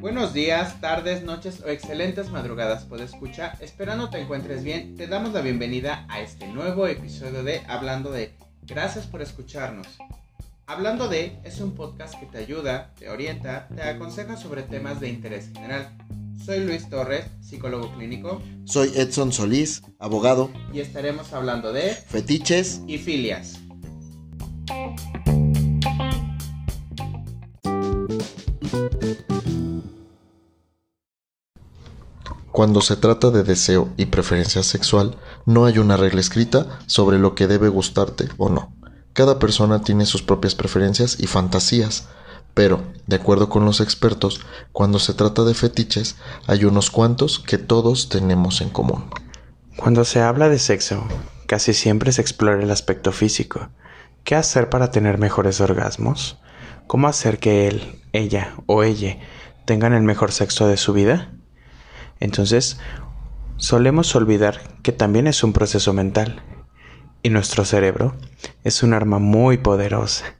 Buenos días, tardes, noches o excelentes madrugadas, puedes escuchar. Esperando te encuentres bien, te damos la bienvenida a este nuevo episodio de Hablando de. Gracias por escucharnos. Hablando de es un podcast que te ayuda, te orienta, te aconseja sobre temas de interés general. Soy Luis Torres, psicólogo clínico. Soy Edson Solís, abogado. Y estaremos hablando de fetiches y filias. Cuando se trata de deseo y preferencia sexual, no hay una regla escrita sobre lo que debe gustarte o no. Cada persona tiene sus propias preferencias y fantasías, pero, de acuerdo con los expertos, cuando se trata de fetiches, hay unos cuantos que todos tenemos en común. Cuando se habla de sexo, casi siempre se explora el aspecto físico. ¿Qué hacer para tener mejores orgasmos? ¿Cómo hacer que él, ella o ella tengan el mejor sexo de su vida? Entonces, solemos olvidar que también es un proceso mental y nuestro cerebro es un arma muy poderosa.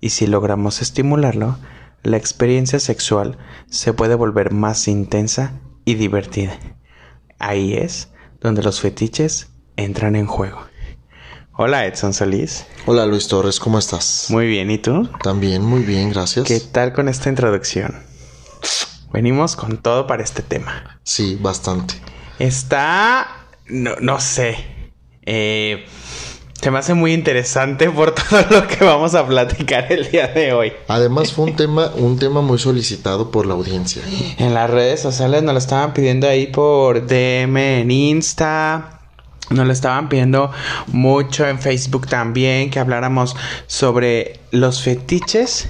Y si logramos estimularlo, la experiencia sexual se puede volver más intensa y divertida. Ahí es donde los fetiches entran en juego. Hola Edson Solís. Hola Luis Torres, ¿cómo estás? Muy bien, ¿y tú? También muy bien, gracias. ¿Qué tal con esta introducción? Venimos con todo para este tema. Sí, bastante. Está... no, no sé. Eh, se me hace muy interesante por todo lo que vamos a platicar el día de hoy. Además fue un tema, un tema muy solicitado por la audiencia. En las redes sociales nos lo estaban pidiendo ahí por DM en Insta. Nos lo estaban pidiendo mucho en Facebook también que habláramos sobre los fetiches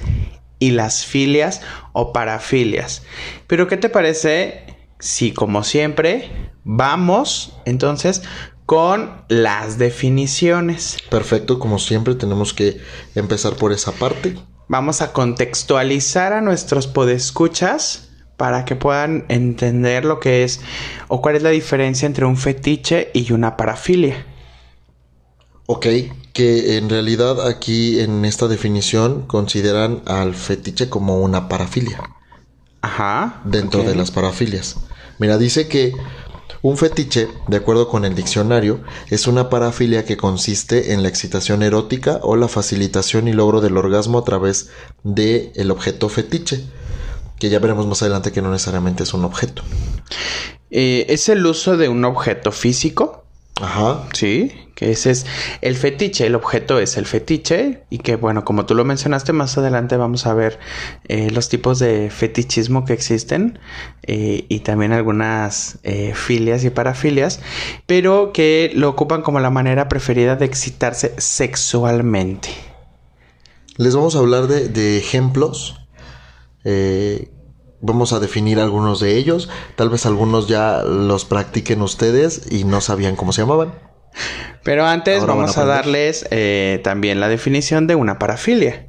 y las filias o parafilias. Pero ¿qué te parece si como siempre vamos entonces con las definiciones. Perfecto, como siempre tenemos que empezar por esa parte. Vamos a contextualizar a nuestros podescuchas para que puedan entender lo que es o cuál es la diferencia entre un fetiche y una parafilia. Ok, que en realidad aquí en esta definición consideran al fetiche como una parafilia. Ajá. Dentro de las parafilias. Mira, dice que un fetiche, de acuerdo con el diccionario, es una parafilia que consiste en la excitación erótica o la facilitación y logro del orgasmo a través de el objeto fetiche, que ya veremos más adelante que no necesariamente es un objeto. Eh, ¿Es el uso de un objeto físico? Ajá. Sí, que ese es el fetiche, el objeto es el fetiche y que bueno, como tú lo mencionaste, más adelante vamos a ver eh, los tipos de fetichismo que existen eh, y también algunas eh, filias y parafilias, pero que lo ocupan como la manera preferida de excitarse sexualmente. Les vamos a hablar de, de ejemplos Vamos a definir algunos de ellos. Tal vez algunos ya los practiquen ustedes y no sabían cómo se llamaban. Pero antes vamos a, darles eh, también la definición de una parafilia,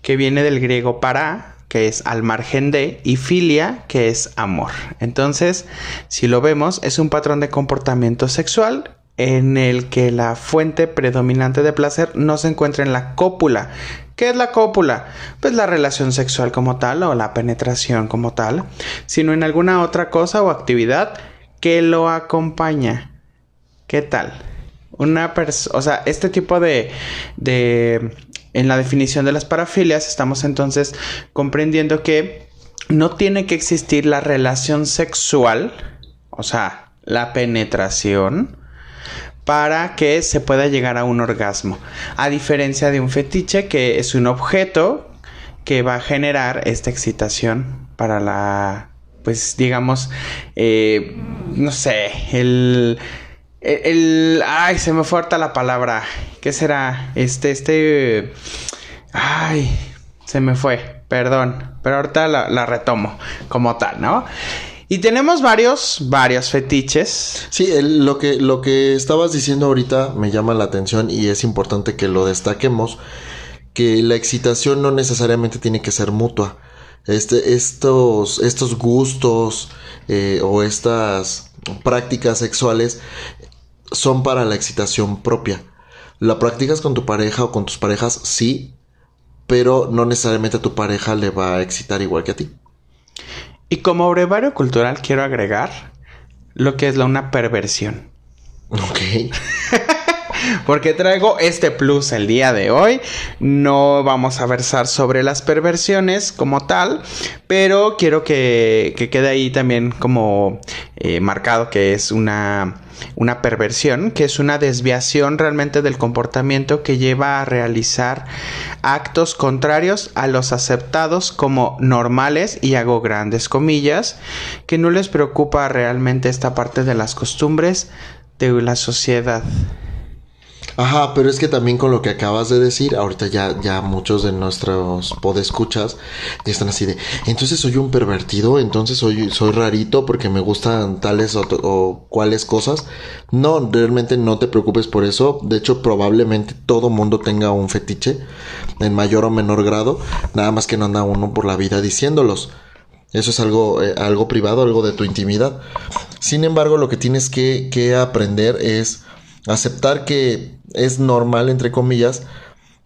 que viene del griego para, que es al margen de, y filia, que es amor. Entonces, si lo vemos, es un patrón de comportamiento sexual en el que la fuente predominante de placer no se encuentra en la cópula, ¿Qué es la cópula? Pues la relación sexual como tal o la penetración como tal, sino en alguna otra cosa o actividad que lo acompaña. ¿Qué tal? Una persona, o sea, este tipo de, de, en la definición de las parafilias estamos entonces comprendiendo que no tiene que existir la relación sexual, o sea, la penetración, para que se pueda llegar a un orgasmo. A diferencia de un fetiche que es un objeto que va a generar esta excitación para la, pues digamos, eh, no sé, el, el, ay, se me falta la palabra. ¿Qué será? Este, este, ay, se me fue, perdón, pero ahorita la, la retomo como tal, ¿no? Y tenemos varios, varios fetiches. Sí, lo, que, lo que estabas diciendo ahorita me llama la atención y es importante que lo destaquemos, que la excitación no necesariamente tiene que ser mutua. Este, estos, estos gustos eh, o estas prácticas sexuales son para la excitación propia. La practicas con tu pareja o con tus parejas, sí, pero no necesariamente a tu pareja le va a excitar igual que a ti. Y como brevario cultural quiero agregar lo que es la una perversión. Ok. Porque traigo este plus el día de hoy. No vamos a versar sobre las perversiones como tal, pero quiero que, quede ahí también como eh, marcado que es una, una perversión, que es una desviación realmente del comportamiento que lleva a realizar actos contrarios a los aceptados como normales y hago grandes comillas, que no les preocupa realmente esta parte de las costumbres de la sociedad. Ajá, pero es que también con lo que acabas de decir, ahorita ya, ya muchos de nuestros podescuchas están así de, entonces soy un pervertido, entonces soy, soy rarito porque me gustan tales o, o cuales cosas. No, realmente no te preocupes por eso. De hecho, probablemente todo mundo tenga un fetiche en mayor o menor grado, nada más que no anda uno por la vida diciéndolos. Eso es algo, eh, algo privado, algo de tu intimidad. Sin embargo, lo que tienes que, que aprender es aceptar que es normal, entre comillas,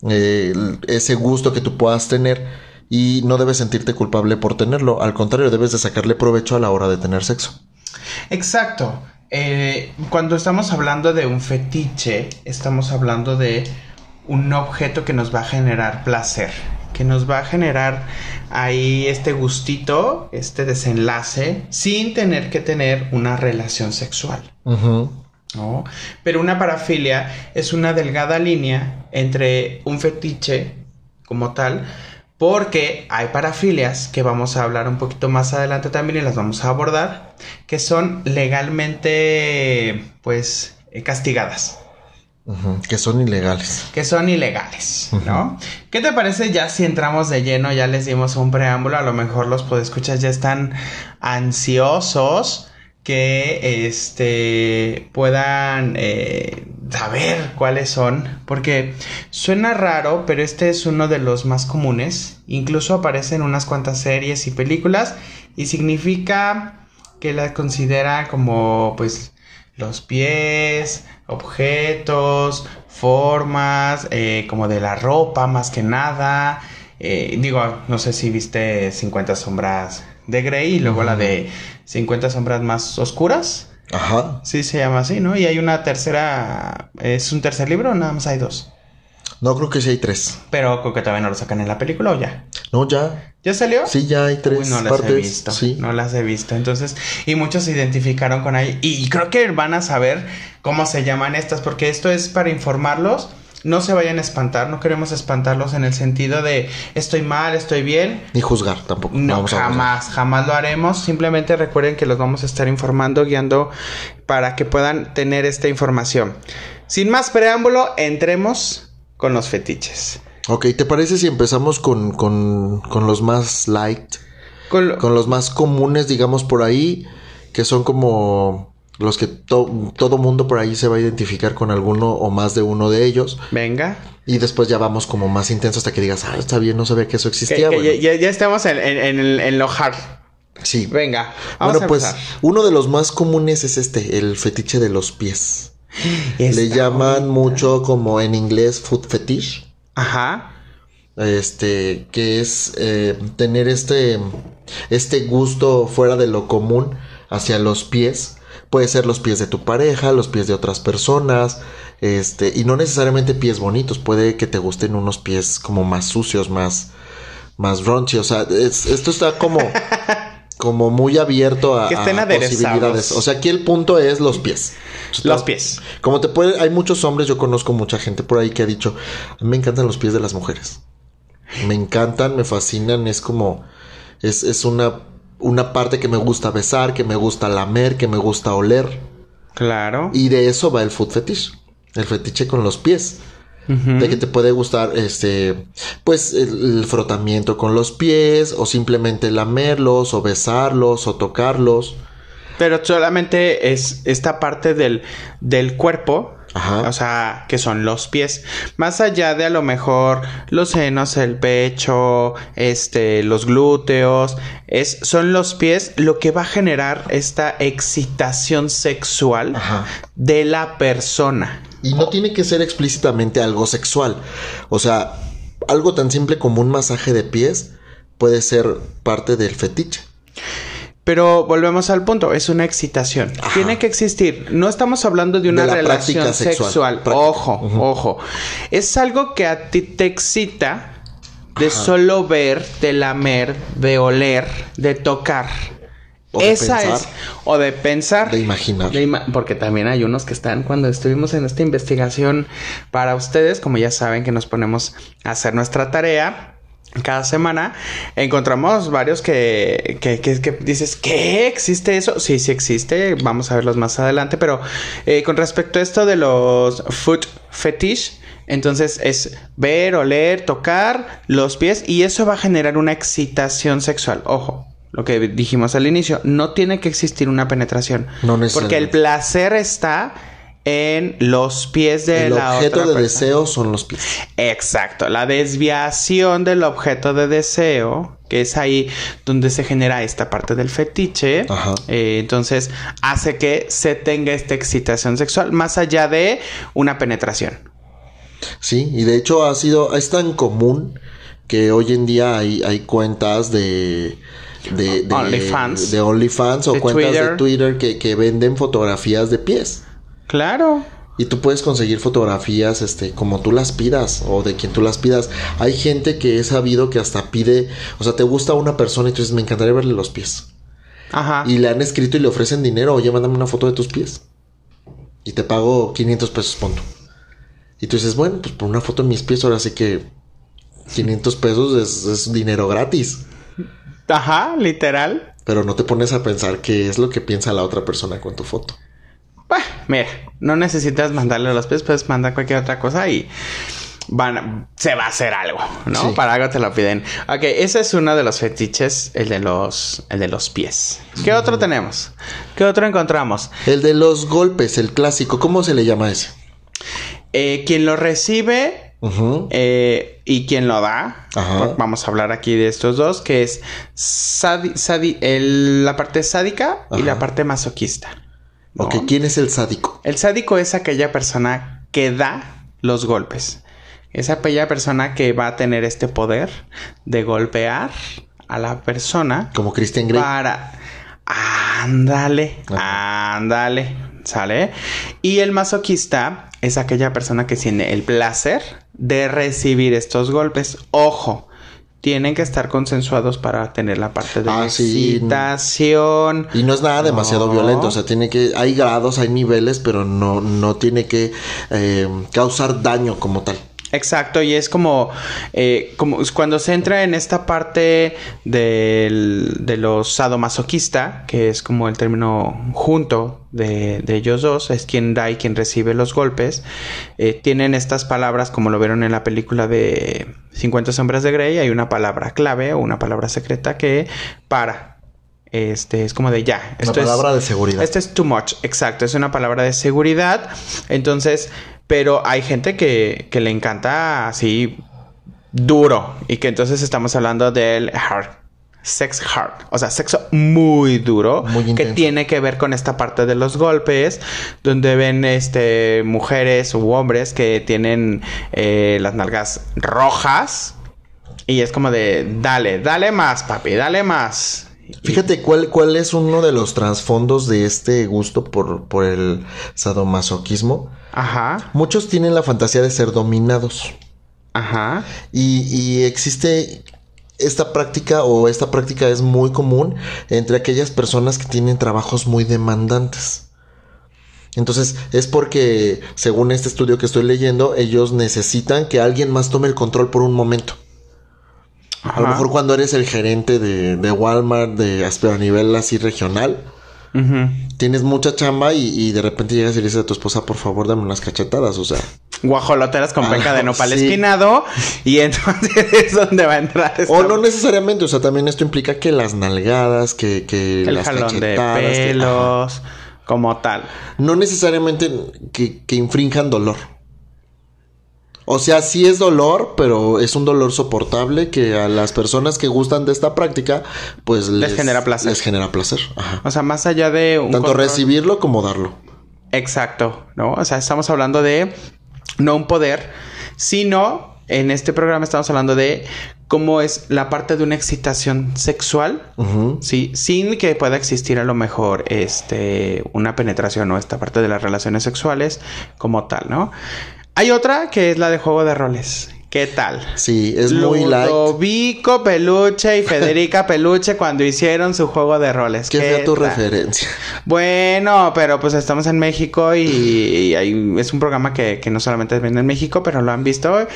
eh, ese gusto que tú puedas tener y no debes sentirte culpable por tenerlo. Al contrario, debes de sacarle provecho a la hora de tener sexo. Exacto. Eh, cuando estamos hablando de un fetiche, estamos hablando de un objeto que nos va a generar placer, que nos va a generar ahí este gustito, este desenlace, sin tener que tener una relación sexual. ¿No? Pero una parafilia es una delgada línea entre un fetiche como tal, porque hay parafilias que vamos a hablar un poquito más adelante también y las vamos a abordar, que son legalmente, pues, eh, castigadas. que son ilegales. Que son ilegales, ¿no? ¿Qué te parece ya si entramos de lleno, ya les dimos un preámbulo, a lo mejor los podescuchas ya están ansiosos que este puedan eh, saber cuáles son porque suena raro pero este es uno de los más comunes. Incluso aparece en unas cuantas series y películas y significa que la considera como pues los pies objetos formas eh, como de la ropa más que nada. Eh, digo no sé si viste 50 sombras de Grey y luego la de 50 sombras más oscuras. Ajá. Sí, se llama así, ¿no? Y hay una tercera. ¿Es un tercer libro o nada más hay dos? No, creo que sí hay tres. Pero creo que todavía no lo sacan en la película o ya. No, ya. ¿Ya salió? Sí, ya hay tres. no las he visto. Sí. No las he visto. Entonces, y muchos se identificaron con ahí. Y creo que van a saber cómo se llaman estas, porque esto es para informarlos no se vayan a espantar, no queremos espantarlos en el sentido de estoy mal, estoy bien. Ni juzgar tampoco. No, jamás, jamás lo haremos. Simplemente recuerden que los vamos a estar informando, guiando para que puedan tener esta información. Sin más preámbulo, entremos con los fetiches. Ok, ¿te parece si empezamos con, con, con los más light? Con, con los más comunes, digamos, por ahí, que son como los que todo mundo por ahí se va a identificar con alguno o más de uno de ellos. Venga. Y después ya vamos como más intenso hasta que digas, ah, está bien, no sabía que eso existía. ya, estamos en, en, lo hard. Sí. Venga. Vamos bueno, pues uno de los más comunes es este, el fetiche de los pies. Le llaman mucho como en inglés foot fetish. Ajá. Este, que es eh, tener este, este gusto fuera de lo común hacia los pies Puede ser los pies de tu pareja, los pies de otras personas, este, y no necesariamente pies bonitos, puede que te gusten unos pies como más sucios, más, más raunchy, o sea, esto está como, como muy abierto a, que estén posibilidades. O sea, aquí el punto es los pies. Los pies. Como te puede, hay muchos hombres, yo conozco mucha gente por ahí que ha dicho, a mí me encantan los pies de las mujeres. Me encantan, me fascinan, es como, es, es una una parte que me gusta besar, que me gusta lamer, que me gusta oler. Claro. Y de eso va el foot fetish. El fetiche con los pies. De que te puede gustar, este, pues el, frotamiento con los pies, o simplemente lamerlos, o besarlos, o tocarlos. Pero solamente es esta parte del, del cuerpo o sea, que son los pies. Más allá de a lo mejor los senos, el pecho, este, los glúteos, es, son los pies lo que va a generar esta excitación sexual de la persona. Y no tiene que ser explícitamente algo sexual. O sea, algo tan simple como un masaje de pies puede ser parte del fetiche. Pero volvemos al punto, es una excitación. Tiene que existir. No estamos hablando de una relación sexual. Ojo, ojo. Es algo que a ti te excita de solo ver, de lamer, de oler, de tocar. Esa es. O de pensar. De imaginar. porque también hay unos que están cuando estuvimos en esta investigación para ustedes, como ya saben que nos ponemos a hacer nuestra tarea cada semana encontramos varios que, que, que, dices, ¿qué? ¿Existe eso? Sí, sí existe, vamos a verlos más adelante, pero eh, con respecto a esto de los foot fetish, entonces es ver, oler, tocar los pies y eso va a generar una excitación sexual. Ojo, lo que dijimos al inicio, no tiene que existir una penetración. No Porque el placer está en los pies de la otra El objeto de deseo son los pies. Exacto, la desviación del objeto de deseo, que es ahí donde se genera esta parte del fetiche, eh, entonces hace que se tenga esta excitación sexual más allá de una penetración. Sí, y de hecho ha sido, es tan común que hoy en día hay, hay cuentas de de, OnlyFans. De OnlyFans o cuentas de Twitter que, que, venden fotografías de pies. Claro. Y tú puedes conseguir fotografías, este, como tú las pidas o de quien tú las pidas. Hay gente que he sabido que hasta pide, o sea, te gusta una persona y tú dices, me encantaría verle los pies. Ajá. Y le han escrito y le ofrecen dinero, oye, mándame una foto de tus pies. Y te pago 500 pesos, punto. Y tú dices, bueno, pues por una foto de mis pies, ahora sí que 500 pesos es, es dinero gratis. Ajá, literal. Pero no te pones a pensar qué es lo que piensa la otra persona con tu foto. Bah, mira, no necesitas mandarle los pies, puedes mandar cualquier otra cosa y van, se va a hacer algo, ¿no? Para algo te lo piden. Ok, ese es uno de los fetiches, el de los, el de los pies. ¿Qué otro tenemos? ¿Qué otro encontramos? El de los golpes, el clásico. ¿Cómo se le llama ese? Eh, quien lo recibe eh, y quien lo da. Vamos a hablar aquí de estos dos, que es la parte sádica y la parte masoquista. Ok, ¿quién es el sádico? El sádico es aquella persona que da los golpes. Es aquella persona que va a tener este poder de golpear a la persona. Como Christian Grey. Para. Ándale, ándale, ¿sale? Y el masoquista es aquella persona que tiene el placer de recibir estos golpes. Ojo, tienen que estar consensuados para tener la parte de ah, excitación. Y no es nada demasiado violento, o sea, tiene que, hay grados, hay niveles, pero no, no tiene que eh, causar daño como tal. Exacto, y es como, eh, como cuando se entra en esta parte del, de los sadomasoquista, que es como el término junto de, ellos dos, es quien da y quien recibe los golpes, eh, tienen estas palabras, como lo vieron en la película de 50 sombras de Grey, hay una palabra clave o una palabra secreta que para, este es como de ya. Esto una palabra de seguridad. Esto es too much, exacto. Es una palabra de seguridad. Entonces, pero hay gente que, que le encanta así duro. Y que entonces estamos hablando del hard. Sex hard. O sea, sexo muy duro. Muy que tiene que ver con esta parte de los golpes. Donde ven este mujeres u hombres que tienen eh, las nalgas rojas. Y es como de dale, dale más, papi, dale más. Fíjate cuál, cuál es uno de los trasfondos de este gusto por, por el sadomasoquismo. Ajá. Muchos tienen la fantasía de ser dominados. Ajá. Y, y existe esta práctica o esta práctica es muy común entre aquellas personas que tienen trabajos muy demandantes. Entonces es porque, según este estudio que estoy leyendo, ellos necesitan que alguien más tome el control por un momento. A lo mejor cuando eres el gerente de, de Walmart, de, pero a nivel así regional, tienes mucha chamba y, de repente llegas y le dices a tu esposa, por favor, dame unas cachetadas, o sea. Guajoloteras con penca de nopal espinado y entonces es donde va a entrar O no necesariamente, o sea, también esto implica que las nalgadas, que, que el jalón de pelos, como tal. No necesariamente que, que infrinjan dolor. O sea, sí es dolor, pero es un dolor soportable que a las personas que gustan de esta práctica, pues les, genera placer. Les genera placer. O sea, más allá de un tanto recibirlo como darlo. Exacto, ¿no? O sea, estamos hablando de no un poder, sino en este programa estamos hablando de cómo es la parte de una excitación sexual, sí, sin que pueda existir a lo mejor este una penetración o esta parte de las relaciones sexuales como tal, ¿no? Hay otra que es la de juego de roles. ¿Qué tal? Sí, es muy light. Ludovico Peluche y Federica Peluche cuando hicieron su juego de roles. ¿Qué, ¿Qué tu referencia? Bueno, pero pues estamos en México y, es un programa que, no solamente viene en México, pero lo han visto.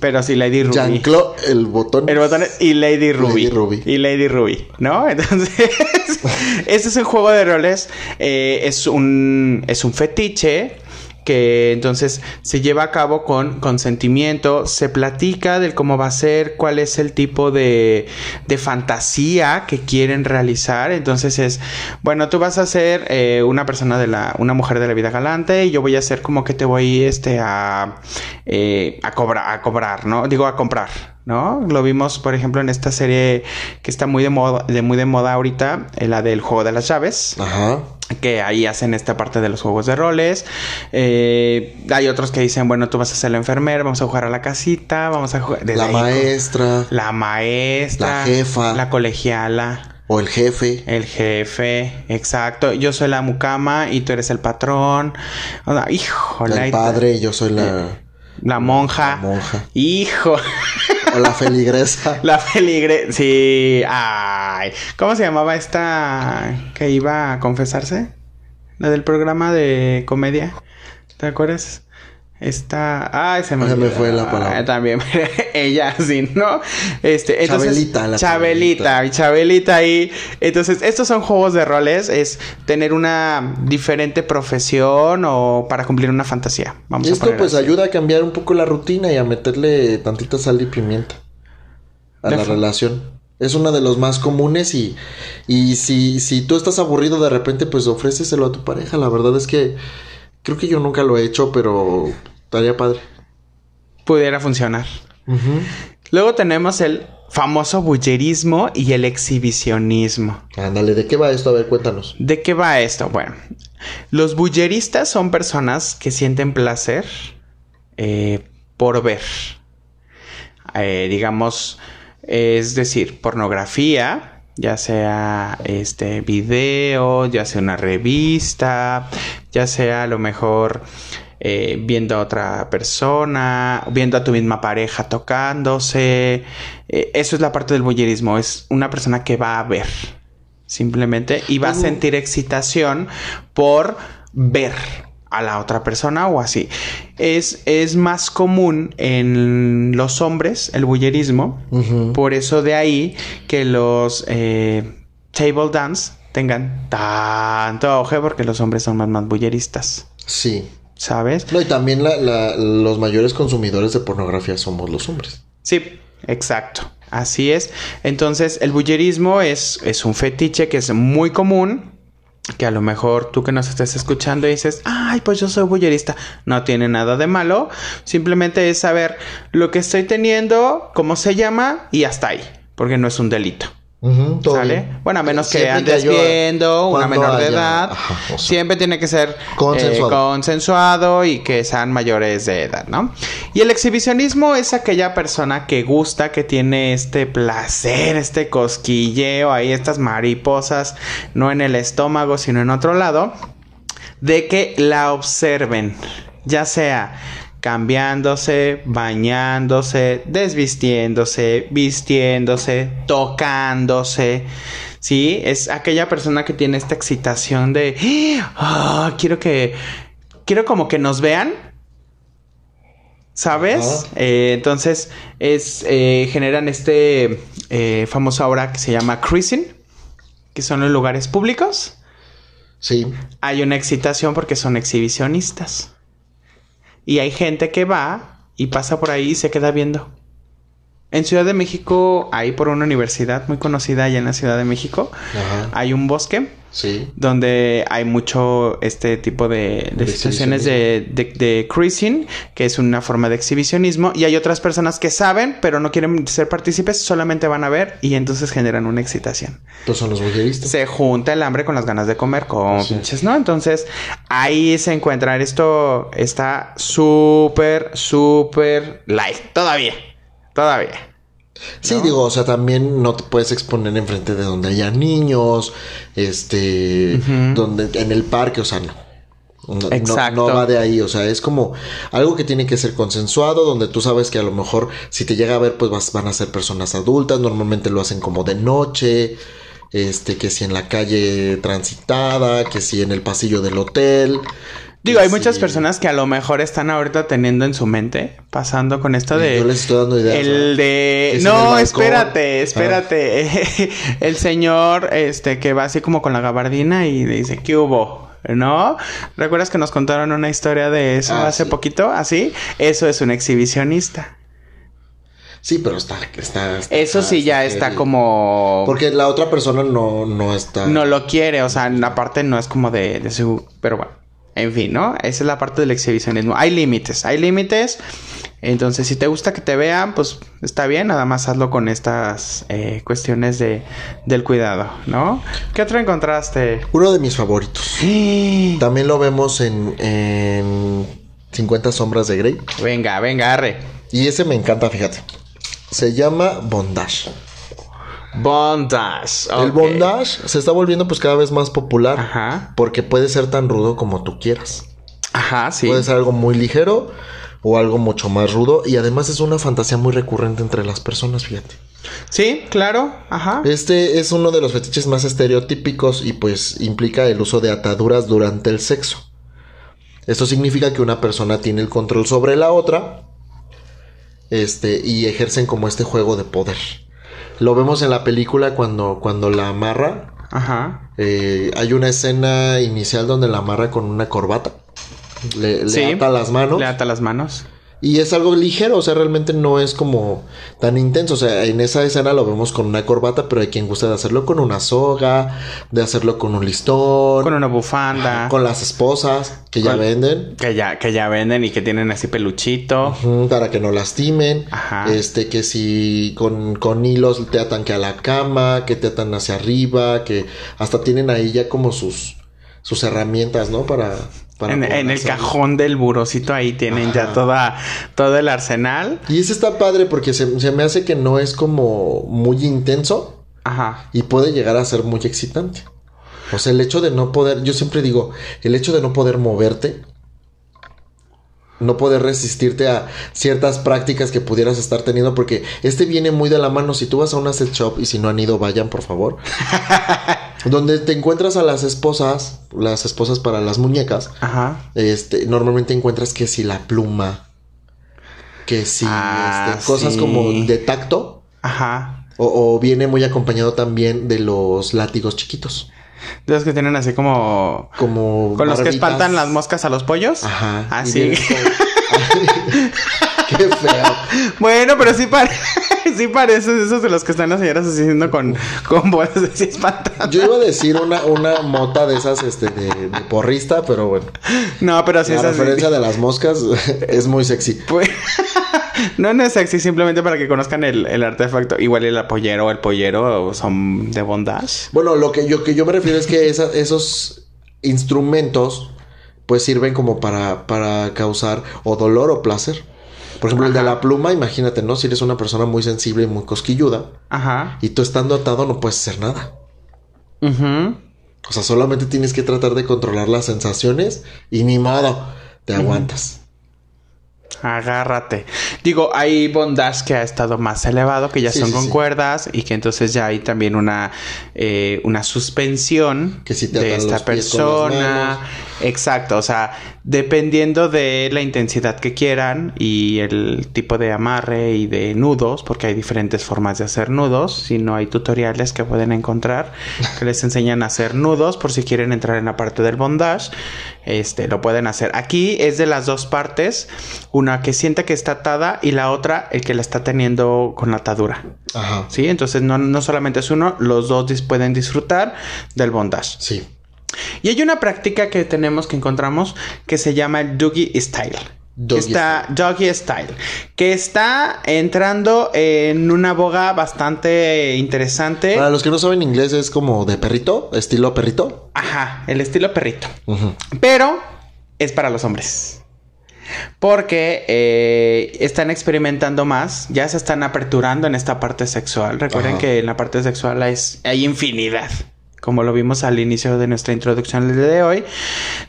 Pero sí, Lady Ruby. El botón. El botón y Lady Ruby. Lady Ruby. Y Lady Ruby, ¿no? Entonces, este es un juego de roles. Eh, es, un, es un fetiche que entonces se lleva a cabo con consentimiento, se platica del cómo va a ser, cuál es el tipo de, de fantasía que quieren realizar, entonces es, bueno, tú vas a ser eh, una persona de la, una mujer de la vida galante y yo voy a ser como que te voy este, a, eh, a, cobrar, a cobrar, ¿no? Digo, a comprar. ¿No? Lo vimos, por ejemplo, en esta serie que está muy de moda, de muy de moda ahorita, eh, la del juego de las llaves. Ajá. Que ahí hacen esta parte de los juegos de roles. Eh, hay otros que dicen, bueno, tú vas a ser la enfermera, vamos a jugar a la casita, vamos a jugar. La maestra. La maestra. La jefa. La colegiala. O el jefe. El jefe, exacto. Yo soy la mucama y tú eres el patrón. Sea, El padre, yo soy la. La monja. La monja. Hijo. La feligresa. la feligresa. Sí. Ay. ¿Cómo se llamaba esta que iba a confesarse? La del programa de comedia. ¿Te acuerdas? Esta. Ay, se me, fue la palabra. también. Ella, sí, ¿no? Este, entonces, Chabelita, la Chabelita. Chabelita ahí. Entonces, estos son juegos de roles. Es tener una diferente profesión o para cumplir una fantasía. Vamos Esto, pues, ayuda a cambiar un poco la rutina y a meterle tantita sal y pimienta a la relación. Es uno de los más comunes y, y si, si tú estás aburrido de repente, pues ofréceselo a tu pareja. La verdad es que Creo que yo nunca lo he hecho, pero estaría padre. Pudiera funcionar. Luego tenemos el famoso bullerismo y el exhibicionismo. Ándale, ¿de qué va esto? A ver, cuéntanos. ¿De qué va esto? Bueno, los bulleristas son personas que sienten placer eh, por ver. Eh, digamos, es decir, pornografía, ya sea este video, ya sea una revista, ya sea a lo mejor eh, viendo a otra persona, viendo a tu misma pareja tocándose. Eh, eso es la parte del boyerismo, es una persona que va a ver simplemente y va a sentir excitación por ver a la otra persona o así. Es, es más común en los hombres el bullerismo, por eso de ahí que los eh, table dance tengan tanto auge porque los hombres son más, más bulleristas. Sí. ¿Sabes? No, y también los mayores consumidores de pornografía somos los hombres. Sí, exacto. Así es. Entonces, el bullerismo es, es un fetiche que es muy común que a lo mejor tú que nos estés escuchando dices, ay, pues yo soy bullerista. No tiene nada de malo. Simplemente es saber lo que estoy teniendo, cómo se llama y hasta ahí. Porque no es un delito. ¿Sale? Bueno, a menos que andes viendo una menor de edad, siempre tiene que ser eh, consensuado. y que sean mayores de edad, ¿no? Y el exhibicionismo es aquella persona que gusta, que tiene este placer, este cosquilleo, ahí estas mariposas, no en el estómago, sino en otro lado, de que la observen, ya sea cambiándose, bañándose, desvistiéndose, vistiéndose, tocándose. Sí, es aquella persona que tiene esta excitación de, ah, quiero que, quiero como que nos vean. ¿Sabes? Eh, entonces, es, eh, generan este eh, famoso ahora que se llama cruising, que son los lugares públicos. Sí. Hay una excitación porque son exhibicionistas. Y hay gente que va y pasa por ahí y se queda viendo. En Ciudad de México, ahí por una universidad muy conocida allá en la Ciudad de México, hay un bosque Sí. Donde hay mucho este tipo de, de, situaciones de, de, cruising, que es una forma de exhibicionismo. Y hay otras personas que saben, pero no quieren ser partícipes, solamente van a ver y entonces generan una excitación. Pues son los voyeristas. Se junta el hambre con las ganas de comer, con pinches, ¿no? Entonces ahí se encuentra. Esto está súper, súper light. Todavía. Todavía. Sí, digo, o sea, también no te puedes exponer enfrente de donde haya niños, este, donde, en el parque, o sea, no. Exacto. No, va de ahí, o sea, es como algo que tiene que ser consensuado, donde tú sabes que a lo mejor si te llega a ver, pues van a ser personas adultas, normalmente lo hacen como de noche, este, que si en la calle transitada, que si en el pasillo del hotel, Digo, hay muchas personas que a lo mejor están ahorita teniendo en su mente, pasando con esto de... Yo les estoy dando ideas. El de... No, espérate, espérate. Ah. el señor, este, que va así como con la gabardina y dice, ¿qué hubo? ¿No? ¿Recuerdas que nos contaron una historia de eso ah, hace poquito? ¿Así? Eso es un exhibicionista. Sí, pero está, está, Eso sí ya está como. Porque la otra persona no, no está. No lo quiere, o sea, aparte no es como de, de su. Pero bueno. En fin, ¿no? Esa es la parte del exhibicionismo. Hay límites, hay límites. Entonces, si te gusta que te vean, pues está bien, nada más hazlo con estas eh, cuestiones de, del cuidado, ¿no? ¿Qué otro encontraste? Uno de mis favoritos. También lo vemos en, en 50 sombras de Grey. Venga, venga, arre. Y ese me encanta, fíjate. Se llama Bondage. Bondage. El bondage se está volviendo pues cada vez más popular. Ajá. Porque puede ser tan rudo como tú quieras. Ajá, sí. Puede ser algo muy ligero o algo mucho más rudo. Y además es una fantasía muy recurrente entre las personas, fíjate. Sí, claro. Ajá. Este es uno de los fetiches más estereotípicos y pues implica el uso de ataduras durante el sexo. Esto significa que una persona tiene el control sobre la otra. Este, y ejercen como este juego de poder. Lo vemos en la película cuando, cuando la amarra. Ajá. Eh, hay una escena inicial donde la amarra con una corbata. Le, le ata las manos. Le ata las manos. Y es algo ligero, o sea, realmente no es como tan intenso. O sea, en esa escena lo vemos con una corbata, pero hay quien gusta de hacerlo con una soga, de hacerlo con un listón. Con una bufanda. Con las esposas que ya venden. Que ya, que ya venden y que tienen así peluchito. para que no lastimen. Ajá. Este, que si con, con hilos te atan que a la cama, que te atan hacia arriba, que hasta tienen ahí ya como sus, sus herramientas, ¿no? Para en, el cajón del burocito ahí tienen ya toda, todo el arsenal. Y ese está padre porque se, me hace que no es como muy intenso. Ajá. Y puede llegar a ser muy excitante. O sea, el hecho de no poder, yo siempre digo, el hecho de no poder moverte, no poder resistirte a ciertas prácticas que pudieras estar teniendo, porque este viene muy de la mano. Si tú vas a una set shop y si no han ido, vayan, por favor. donde te encuentras a las esposas, las esposas para las muñecas. Ajá. Este, normalmente encuentras que si la pluma, que si ah, este, cosas como de tacto. Ajá. O, viene muy acompañado también de los látigos chiquitos. De los que tienen así como. Como. Con los que espantan las moscas a los pollos. Ajá. Así. Qué feo. Bueno, pero sí, parece sí parece esos de los que están las señoras haciendo con, con bolas así espantando. Yo iba a decir una, una mota de esas este, de, porrista, pero bueno. No, pero sí La referencia de las moscas es muy sexy. Pues, no, no es sexy, simplemente para que conozcan el, el artefacto. Igual el apoyero o el pollero son de bondage. Bueno, lo que yo, que yo me refiero es que esos instrumentos pues sirven como para, para causar o dolor o placer. Por ejemplo, el de la pluma, imagínate, ¿no? Si eres una persona muy sensible y muy cosquilluda. Ajá. Y tú estando atado no puedes hacer nada. Ajá. O sea, solamente tienes que tratar de controlar las sensaciones y ni modo, te aguantas. Agárrate. Digo, hay bondage que ha estado más elevado, que ya son con cuerdas y que entonces ya hay también una, eh, una suspensión que si te de esta persona Exacto, o sea, dependiendo de la intensidad que quieran y el tipo de amarre y de nudos, porque hay diferentes formas de hacer nudos, si no hay tutoriales que pueden encontrar que les enseñan a hacer nudos por si quieren entrar en la parte del bondage, este lo pueden hacer. Aquí es de las dos partes, una que siente que está atada y la otra el que la está teniendo con la atadura. Ajá. Sí, entonces no, no solamente es uno, los dos pueden disfrutar del bondage. Sí. Y hay una práctica que tenemos que encontramos que se llama el Doggy Style. está Doggy Style, que está entrando en una boga bastante interesante. Para los que no saben inglés, es como de perrito, estilo perrito. Ajá, el estilo perrito. Pero es para los hombres. Porque eh, están experimentando más, ya se están aperturando en esta parte sexual. Recuerden que en la parte sexual hay infinidad como lo vimos al inicio de nuestra introducción del día de hoy,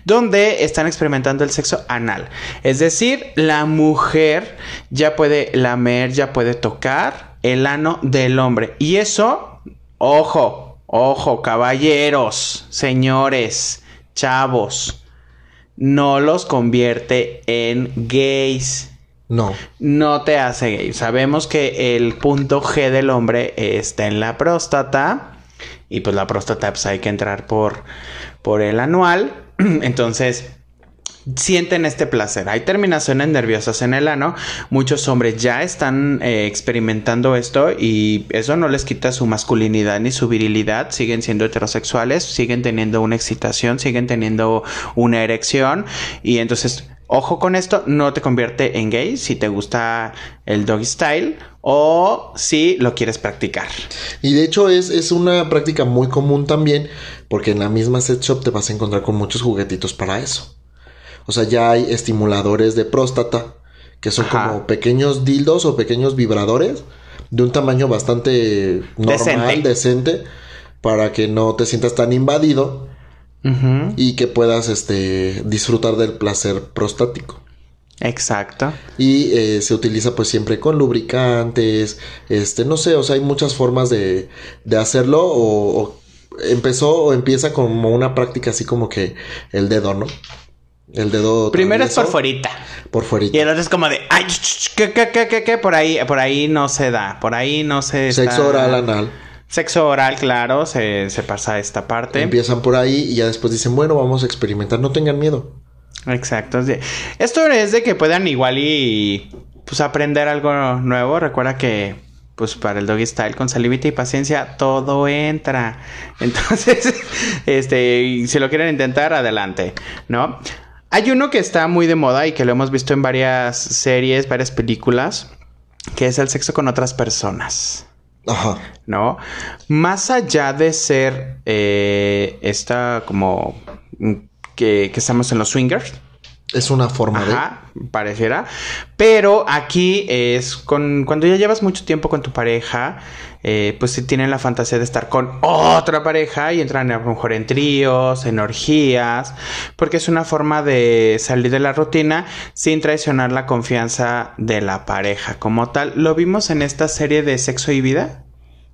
donde están experimentando el sexo anal. Es decir, la mujer ya puede lamer, ya puede tocar el ano del hombre. Y eso, ojo, ojo, caballeros, señores, chavos, no los convierte en gays. No. No te hace gay. Sabemos que el punto G del hombre está en la próstata y pues la próstata pues hay que entrar por, por el anual. Entonces, sienten este placer. Hay terminaciones nerviosas en el ano. Muchos hombres ya están eh, experimentando esto y eso no les quita su masculinidad ni su virilidad. Siguen siendo heterosexuales, siguen teniendo una excitación, siguen teniendo una erección y entonces Ojo con esto, no te convierte en gay si te gusta el doggy style o si lo quieres practicar. Y de hecho es, es una práctica muy común también porque en la misma set shop te vas a encontrar con muchos juguetitos para eso. O sea, ya hay estimuladores de próstata que son como pequeños dildos o pequeños vibradores de un tamaño bastante normal, decente para que no te sientas tan invadido y que puedas este, disfrutar del placer prostático. Exacto. Y eh, se utiliza pues siempre con lubricantes, este, no sé, o sea, hay muchas formas de, de hacerlo o, empezó o empieza como una práctica así como que el dedo, ¿no? El dedo. Primero es por fuerita. Por fuerita. Y el otro es como de, ay, ¿qué, qué, qué, qué, Por ahí, por ahí no se da, por ahí no se. Sexo oral anal. Sexo oral, claro, se, se pasa esta parte. Empiezan por ahí y ya después dicen, bueno, vamos a experimentar, no tengan miedo. Exacto. Esto es de que puedan igual y pues aprender algo nuevo. Recuerda que pues para el doggy style con salivita y paciencia todo entra. Entonces, este, si lo quieren intentar, adelante, ¿no? Hay uno que está muy de moda y que lo hemos visto en varias series, varias películas, que es el sexo con otras personas. Ajá. ¿No? Más allá de ser eh, esta como mm, que, estamos en los swingers. Es una forma Ajá, pareciera. Pero aquí es con cuando ya llevas mucho tiempo con tu pareja, eh, pues si tienen la fantasía de estar con otra pareja y entran a lo mejor en tríos, en orgías, porque es una forma de salir de la rutina sin traicionar la confianza de la pareja como tal. Lo vimos en esta serie de Sexo y Vida.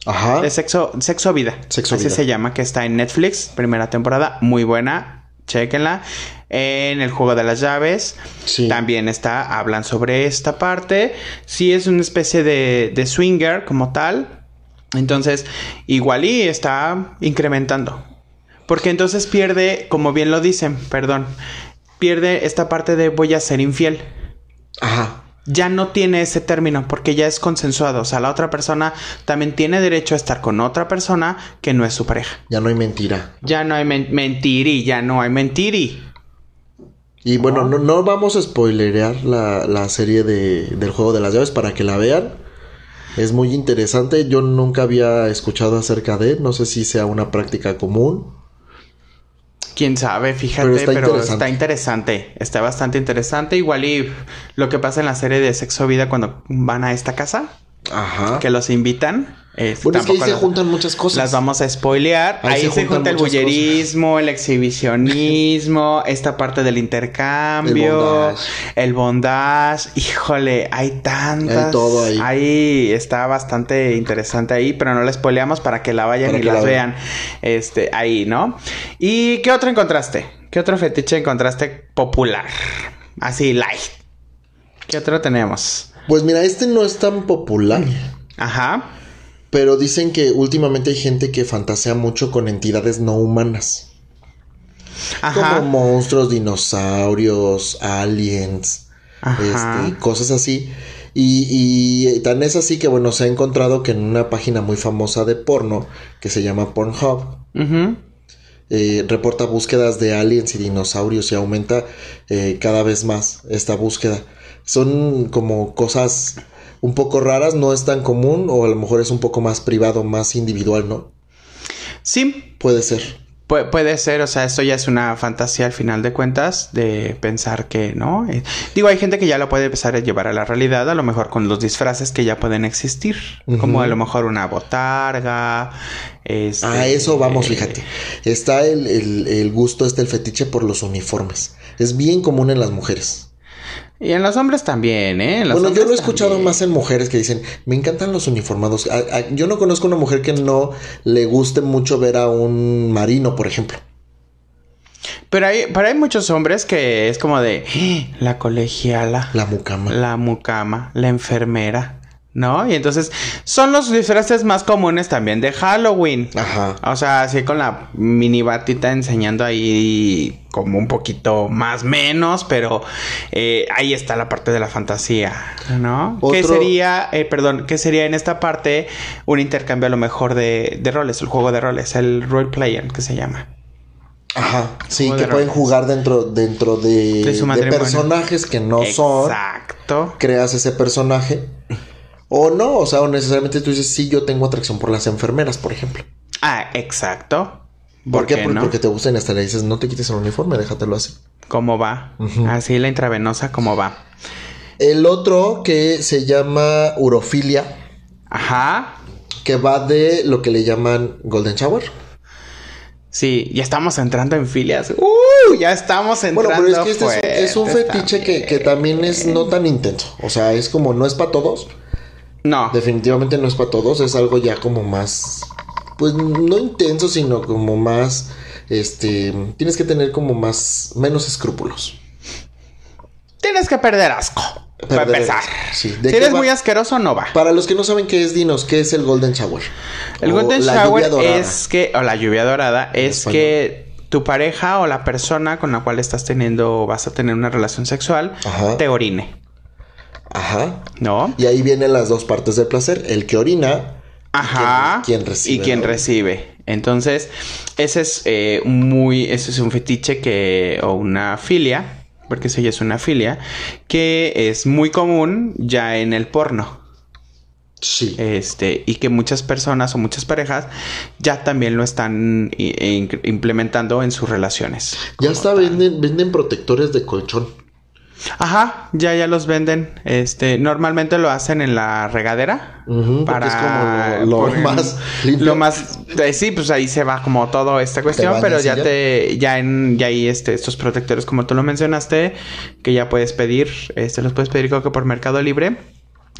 Ajá. De Sexo, Sexo Vida. Sexo Así se llama, que está en Netflix, primera temporada, muy buena. Chequenla. En el juego de las llaves. Sí. También está, hablan sobre esta parte. Sí, es una especie de, de swinger como tal entonces, igual y está incrementando. Porque entonces pierde, como bien lo dicen, perdón, pierde esta parte de voy a ser infiel. Ajá. Ya no tiene ese término porque ya es consensuado. O sea, la otra persona también tiene derecho a estar con otra persona que no es su pareja. Ya no hay mentira. Ya no hay mentiri, ya no hay mentiri. Y bueno, no, no vamos a spoilerear la, la serie de, del juego de las llaves para que la vean. Es muy interesante. Yo nunca había escuchado acerca de. No sé si sea una práctica común. Quién sabe, fíjate, pero, está, interesante. está bastante interesante. Igual y lo que pasa en la serie de Sexo Vida cuando van a esta casa. Ajá. Que los invitan. Bueno, es que ahí se juntan muchas cosas. Las vamos a spoilear. Ahí, se, junta el bullerismo, el exhibicionismo, esta parte del intercambio, el bondage. Híjole, hay tantas. Hay todo ahí. Ahí está bastante interesante ahí, pero no la spoileamos para que la vayan y la vean. Este, ahí, ¿no? ¿Y qué otro encontraste? ¿Qué otro fetiche encontraste popular? Así, light. ¿Qué otro tenemos? Pues mira, este no es tan popular. Ajá. Pero dicen que últimamente hay gente que fantasea mucho con entidades no humanas. Ajá. Como monstruos, dinosaurios, aliens, este, cosas así. Y, y, tan es así que, bueno, se ha encontrado que en una página muy famosa de porno, que se llama Pornhub, eh, reporta búsquedas de aliens y dinosaurios y aumenta eh, cada vez más esta búsqueda. Son como cosas un poco raras, no es tan común o a lo mejor es un poco más privado, más individual, ¿no? Sí. Puede ser puede ser, o sea, esto ya es una fantasía al final de cuentas de pensar que, ¿no? Eh, digo, hay gente que ya lo puede empezar a llevar a la realidad, a lo mejor con los disfraces que ya pueden existir, como a lo mejor una botarga. Este, a eso vamos, fíjate. Está el, el, el gusto, está el fetiche por los uniformes. Es bien común en las mujeres. Y en los hombres también, ¿eh? bueno, yo lo he escuchado más en mujeres que dicen, me encantan los uniformados. yo no conozco una mujer que no le guste mucho ver a un marino, por ejemplo. Pero hay, pero hay muchos hombres que es como de ¡Ah! la colegiala. La mucama. La mucama, la enfermera. ¿No? Y entonces son los disfraces más comunes también de Halloween. Ajá. O sea, así con la mini batita enseñando ahí como un poquito más menos, pero eh, ahí está la parte de la fantasía, ¿no? ¿Qué sería, eh, perdón, qué sería en esta parte un intercambio a lo mejor de, de roles, el juego de roles, el role player que se llama? Ajá, sí, que pueden jugar dentro, dentro de, de, personajes que no son. Exacto. Creas ese personaje o no, o sea, o necesariamente tú dices, sí, yo tengo atracción por las enfermeras, por ejemplo. Ah, exacto. ¿Por, qué? Porque te gustan hasta le dices, no te quites el uniforme, déjatelo así. ¿Cómo va? Así la intravenosa, ¿cómo va? El otro que se llama urofilia. Ajá. Que va de lo que le llaman golden shower. Sí, ya estamos entrando en filias. ¡Uh! Ya estamos entrando. Bueno, pero es que este es, un fetiche que, que, también es no tan intenso. O sea, es como no es para todos. No. Definitivamente no es para todos, es algo ya como más, pues no intenso, sino como más, este, tienes que tener como más, menos escrúpulos. Tienes que perder asco. para empezar. si eres muy asqueroso, no va. Para los que no saben qué es Dinos, ¿qué es el Golden Shower? El Golden Shower es que, o la lluvia dorada, es que tu pareja o la persona con la cual estás teniendo, vas a tener una relación sexual, te orine. Ajá. ¿No? Y ahí vienen las dos partes del placer, el que orina Ajá. Y quien, recibe. Y quien recibe. Entonces, ese es eh, muy, ese es un fetiche que, o una filia, porque eso ya es una filia, que es muy común ya en el porno. Sí. Este, y que muchas personas o muchas parejas ya también lo están implementando en sus relaciones. Ya está, venden, venden protectores de colchón. Ajá, ya ya los venden. Este, normalmente lo hacen en la regadera para es como lo, más limpio. Lo más eh, sí, pues ahí se va como todo esta cuestión, pero ya te ya en ya hay este estos protectores como tú lo mencionaste que ya puedes pedir, este los puedes pedir creo que por Mercado Libre.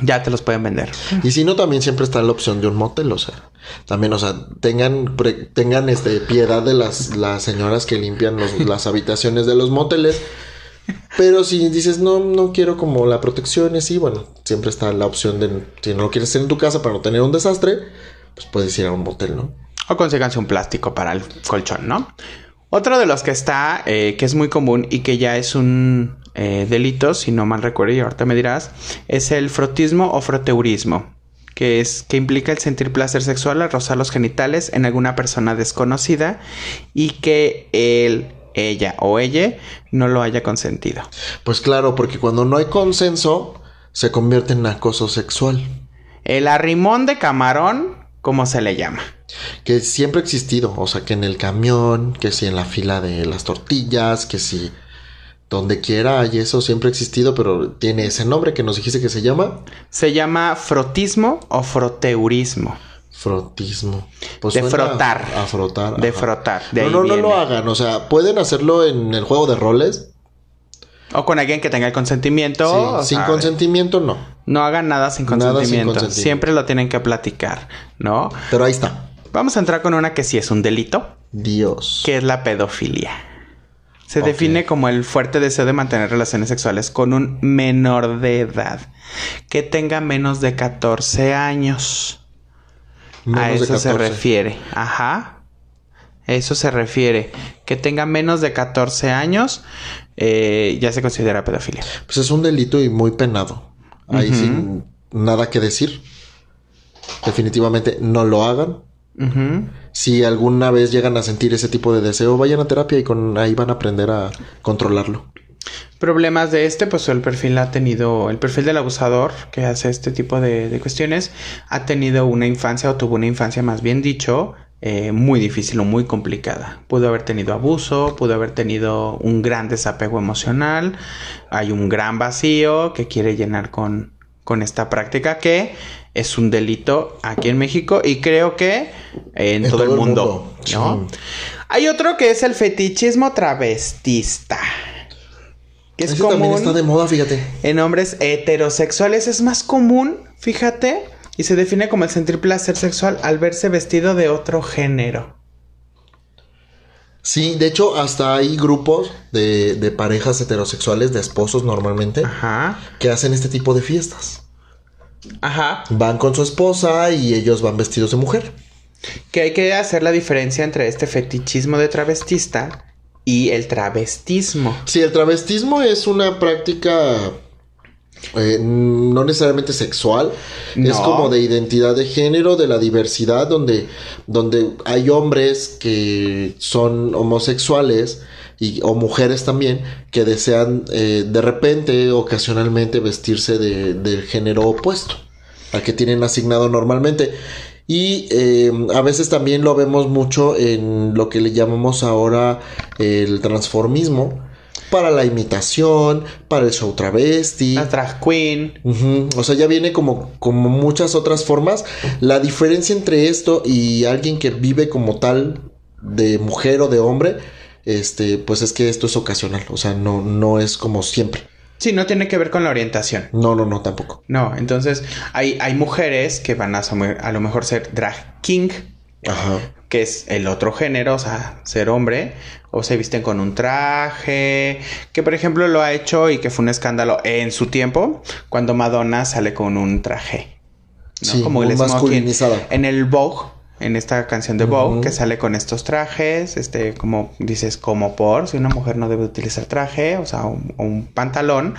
Ya te los pueden vender. Y si no, también siempre está la opción de un motel, o sea, también, o sea, tengan, tengan este piedad de las, las señoras que limpian las habitaciones de los moteles pero si dices, no, no quiero como la protección y así, bueno, siempre está la opción de, si no lo quieres hacer en tu casa para no tener un desastre, pues puedes ir a un motel, ¿no? O consíganse un plástico para el colchón, ¿no? Otro de los que está, eh, que es muy común y que ya es un eh, delito, si no mal recuerdo, y ahorita me dirás, es el frotismo o froteurismo, que es que implica el sentir placer sexual al rozar los genitales en alguna persona desconocida y que el ella o ella no lo haya consentido. Pues claro, porque cuando no hay consenso, se convierte en acoso sexual. El arrimón de camarón, ¿cómo se le llama? Que siempre ha existido, o sea, que en el camión, que si en la fila de las tortillas, que si donde quiera hay eso, siempre ha existido, pero tiene ese nombre que nos dijiste que se llama. Se llama frotismo o froteurismo. Frotismo. Pues de frotar. A frotar. De frotar. no, no, no lo hagan. O sea, pueden hacerlo en el juego de roles. O con alguien que tenga el consentimiento. sin consentimiento no. No hagan nada sin consentimiento. Siempre lo tienen que platicar, ¿no? Pero ahí está. Vamos a entrar con una que sí es un delito. Dios. Que es la pedofilia. Se define como el fuerte deseo de mantener relaciones sexuales con un menor de edad que tenga menos de 14 años. A eso se refiere. Ajá. Eso se refiere. Que tenga menos de 14 años eh, ya se considera pedofilia. Pues es un delito y muy penado. Ahí sin nada que decir. Definitivamente no lo hagan. Si alguna vez llegan a sentir ese tipo de deseo, vayan a terapia y con ahí van a aprender a controlarlo. Problemas de este, pues el perfil ha tenido, el perfil del abusador que hace este tipo de, cuestiones, ha tenido una infancia o tuvo una infancia más bien dicho, eh, muy difícil o muy complicada. Pudo haber tenido abuso, pudo haber tenido un gran desapego emocional, hay un gran vacío que quiere llenar con, con esta práctica que es un delito aquí en México y creo que en, todo, el mundo. Hay otro que es el fetichismo travestista. Que es también está de moda, fíjate. En hombres heterosexuales es más común, fíjate, y se define como el sentir placer sexual al verse vestido de otro género. Sí, de hecho, hasta hay grupos de, de parejas heterosexuales, de esposos normalmente, que hacen este tipo de fiestas. Ajá. Van con su esposa y ellos van vestidos de mujer. Que hay que hacer la diferencia entre este fetichismo de travestista y el travestismo. Sí, el travestismo es una práctica eh, no necesariamente sexual, es como de identidad de género, de la diversidad, donde, donde hay hombres que son homosexuales y, o mujeres también que desean eh, de repente, ocasionalmente, vestirse de, del género opuesto al que tienen asignado normalmente. Y eh, a veces también lo vemos mucho en lo que le llamamos ahora el transformismo, para la imitación, para el show travesti. La drag queen. O sea, ya viene como, como muchas otras formas. La diferencia entre esto y alguien que vive como tal de mujer o de hombre este, pues es que esto es ocasional, o sea, no, no es como siempre. Sí, no tiene que ver con la orientación. No, no, no, tampoco. No, entonces hay, hay mujeres que van a, a lo mejor ser drag king, Ajá. que es el otro género, o sea, ser hombre, o se visten con un traje, que por ejemplo lo ha hecho y que fue un escándalo en su tiempo, cuando Madonna sale con un traje. Sí, como el masculinizada. En el Vogue en esta canción de Vogue, que sale con estos trajes, este, como dices, como por, si una mujer no debe utilizar traje, o sea, un, pantalón,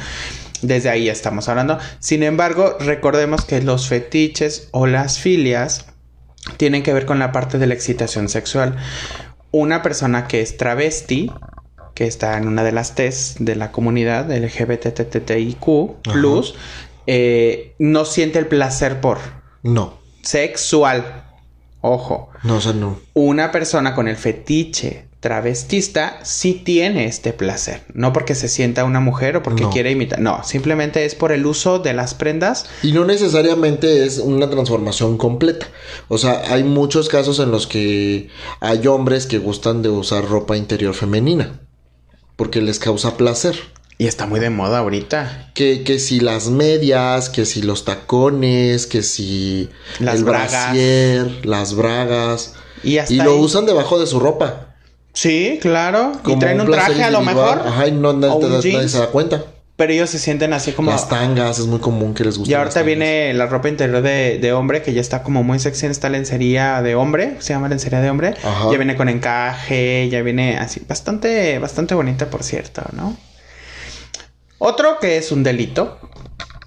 desde ahí estamos hablando. Sin embargo, recordemos que los fetiches o las filias tienen que ver con la parte de la excitación sexual. Una persona que es travesti, que está en una de las T's de la comunidad LGBTTIQ plus, eh, no siente el placer por. No. Sexual. Ojo. No, o sea, no. Una persona con el fetiche travestista sí tiene este placer. No porque se sienta una mujer o porque quiere imitar. No, simplemente es por el uso de las prendas. Y no necesariamente es una transformación completa. O sea, hay muchos casos en los que hay hombres que gustan de usar ropa interior femenina. Porque les causa placer. Y está muy de moda ahorita. Que, que si las medias, que si los tacones, que si las el brasier, las bragas. Y, lo usan debajo de su ropa. Sí, claro. y traen un, traje a lo mejor. Ajá, y no nadie, se da cuenta. Pero ellos se sienten así como. Las tangas, es muy común que les guste. Y ahorita viene la ropa interior de, de, hombre, que ya está como muy sexy en esta lencería de hombre. Se llama lencería de hombre. Ya viene con encaje, ya viene así. Bastante, bastante bonita, por cierto, ¿no? Otro que es un delito,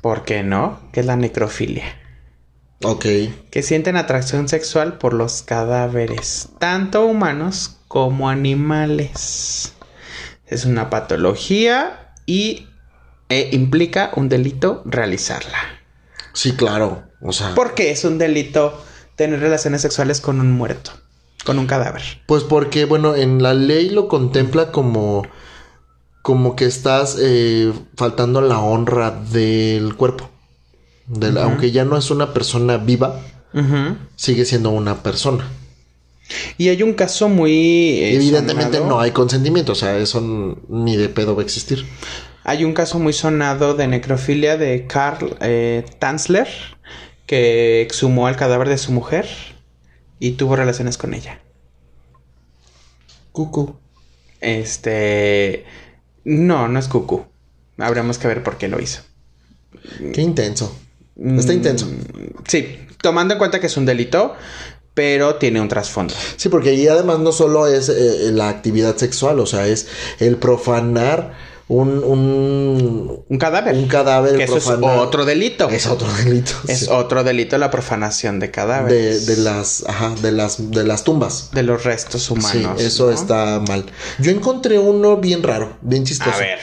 ¿por qué no? Que es la necrofilia. Ok. Que sienten atracción sexual por los cadáveres, tanto humanos como animales. Es una patología y e implica un delito realizarla. Sí, claro. O sea. ¿Por qué es un delito tener relaciones sexuales con un muerto? Con un cadáver. Pues porque, bueno, en la ley lo contempla como como que estás eh, faltando la honra del cuerpo. Aunque ya no es una persona viva, sigue siendo una persona. Y hay un caso muy... Eh, Evidentemente no hay consentimiento, o sea, eso ni de pedo va a existir. Hay un caso muy sonado de necrofilia de Carl eh, Tanzler, que exhumó el cadáver de su mujer y tuvo relaciones con ella. Cucu. Este. No, no es cucú. Habremos que ver por qué lo hizo. Qué intenso. Está Mm, intenso. Sí, tomando en cuenta que es un delito, pero tiene un trasfondo. Sí, porque ahí además no solo es eh, la actividad sexual, o sea, es el profanar un, un, Un cadáver. un cadáver. Que eso es otro delito. Es otro delito. Es sí. otro delito la profanación de cadáveres. de las, ajá, de las, de las tumbas. de los restos humanos. sí, eso ¿no? está mal. Yo encontré uno bien raro, bien chistoso. A ver.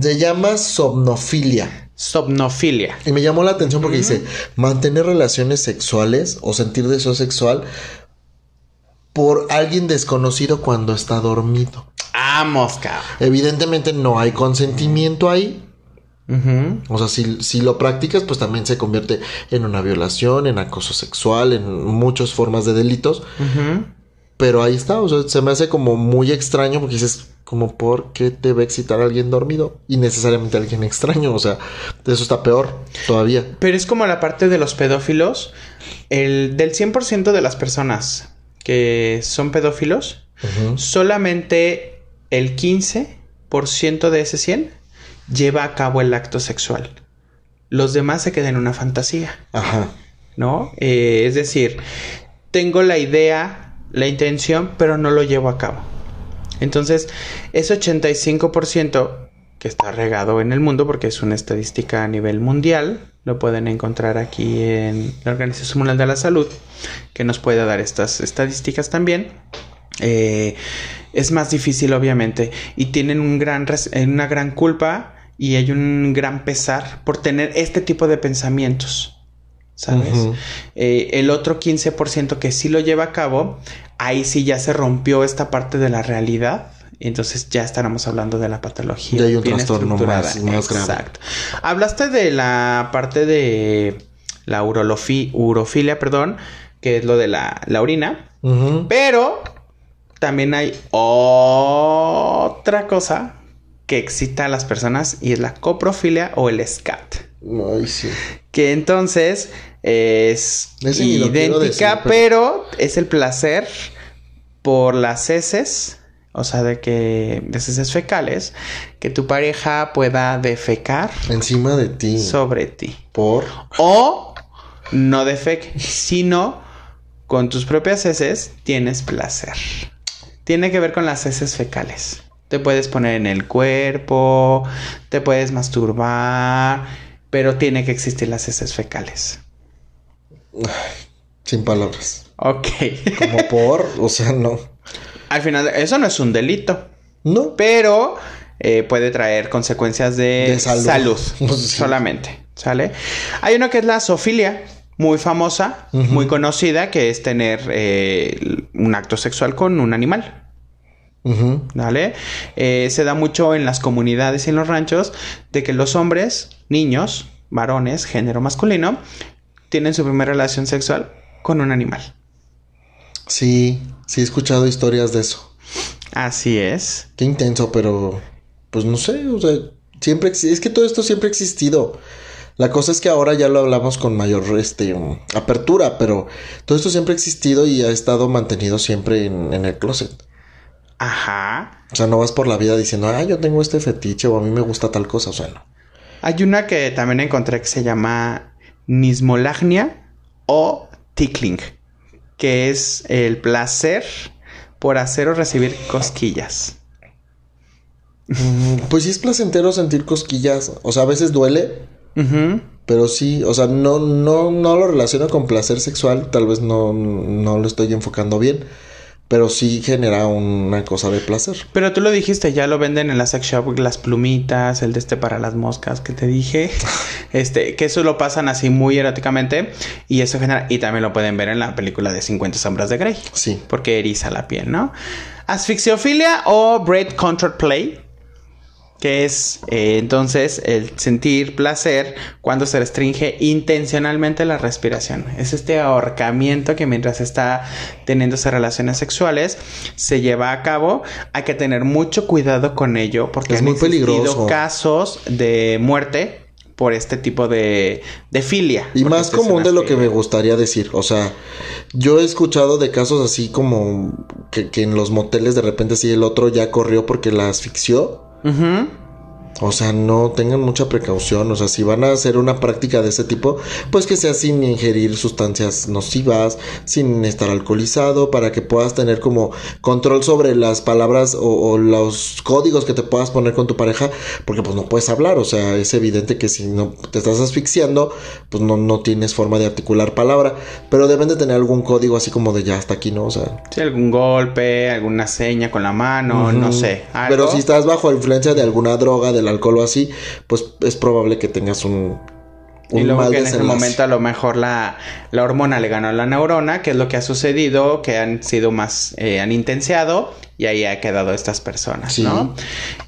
Se llama somnofilia. Somnofilia. Y me llamó la atención porque dice, mantener relaciones sexuales o sentir deseo sexual por alguien desconocido cuando está dormido. Vamos, cabrón. Evidentemente no hay consentimiento ahí. O sea, si, si lo practicas, pues también se convierte en una violación, en acoso sexual, en muchas formas de delitos. Pero ahí está, o sea, se me hace como muy extraño porque dices, como, ¿por qué te va a excitar a alguien dormido? Y necesariamente a alguien extraño, o sea, eso está peor todavía. Pero es como la parte de los pedófilos. El, del 100% de las personas que son pedófilos, solamente el 15% de ese 100 lleva a cabo el acto sexual. Los demás se quedan en una fantasía. Ajá. ¿no? Eh, es decir, tengo la idea, la intención, pero no lo llevo a cabo. Entonces, ese 85% que está regado en el mundo, porque es una estadística a nivel mundial, lo pueden encontrar aquí en la Organización Mundial de la Salud, que nos puede dar estas estadísticas también. Eh, es más difícil, obviamente, y tienen un gran res- eh, una gran culpa y hay un gran pesar por tener este tipo de pensamientos. ¿Sabes? Eh, el otro 15% que sí lo lleva a cabo, ahí sí ya se rompió esta parte de la realidad. Entonces ya estaremos hablando de la patología. Ya hay un bien trastorno más- más grave. Exacto. Hablaste de la parte de la urofilia, perdón, que es lo de la, la orina. Pero también hay otra cosa que excita a las personas y es la coprofilia o el SCAT. Ay, sí. Que entonces es Ese idéntica, decir, pero... es el placer por las heces, o sea, de que de heces fecales, que tu pareja pueda defecar Encima de ti. sobre ti. Por. O no defeque, sino con tus propias heces tienes placer. Tiene que ver con las heces fecales. Te puedes poner en el cuerpo, te puedes masturbar, pero tiene que existir las heces fecales. Sin palabras. Ok. Como por. O sea, no. Al final, eso no es un delito, No. pero eh, puede traer consecuencias de, De salud. salud, Sí. solamente. ¿Sale? Hay uno que es la zoofilia, muy famosa, muy conocida, que es tener eh, un acto sexual con un animal. ¿Vale? Eh, se da mucho en las comunidades y en los ranchos de que los hombres, niños, varones, género masculino, tienen su primera relación sexual con un animal. Sí, sí he escuchado historias de eso. Así es. Qué intenso, pero pues no sé, o sea, siempre es que todo esto siempre ha existido. La cosa es que ahora ya lo hablamos con mayor este um, apertura, pero todo esto siempre ha existido y ha estado mantenido siempre en, en el closet. Ajá. O sea, no vas por la vida diciendo, ah, yo tengo este fetiche o a mí me gusta tal cosa, o sea, no. Hay una que también encontré que se llama nismolagnia o tickling, que es el placer por hacer o recibir cosquillas. Mm, Pues sí es placentero sentir cosquillas, o sea, a veces duele, Pero sí, o sea, no, no, no lo relaciono con placer sexual, tal vez no, no lo estoy enfocando bien, pero sí genera una cosa de placer. Pero tú lo dijiste, ya lo venden en la sex shop, las plumitas, el de este para las moscas que te dije. Este, que eso lo pasan así muy eróticamente. Y eso genera. Y también lo pueden ver en la película de 50 sombras de Grey. Sí. Porque eriza la piel, ¿no? Asfixiofilia o Braid Control Play. Que es eh, entonces el sentir placer cuando se restringe intencionalmente la respiración. Es este ahorcamiento que mientras está teniéndose relaciones sexuales se lleva a cabo. Hay que tener mucho cuidado con ello porque Es han muy peligroso. casos de muerte por este tipo de, de filia. Y más común de lo que me gustaría decir. O sea, yo he escuchado de casos así como que, que en los moteles de repente sí el otro ya corrió porque la asfixió. Mm-hmm. O sea, no tengan mucha precaución. O sea, si van a hacer una práctica de ese tipo, pues que sea sin ingerir sustancias nocivas, sin estar alcoholizado, para que puedas tener como control sobre las palabras o, los códigos que te puedas poner con tu pareja, porque pues no puedes hablar. O sea, es evidente que si no te estás asfixiando, pues no, no tienes forma de articular palabra. Pero deben de tener algún código así como de ya hasta aquí, ¿no? O sea. Sí, algún golpe, alguna seña con la mano, no sé. Pero si estás bajo influencia de alguna droga, de alcohol o así, pues es probable que tengas un, y luego que en ese momento a lo mejor la, la, hormona le ganó a la neurona, que es lo que ha sucedido, que han sido más, eh, han intenciado y ahí ha quedado estas personas, ¿no?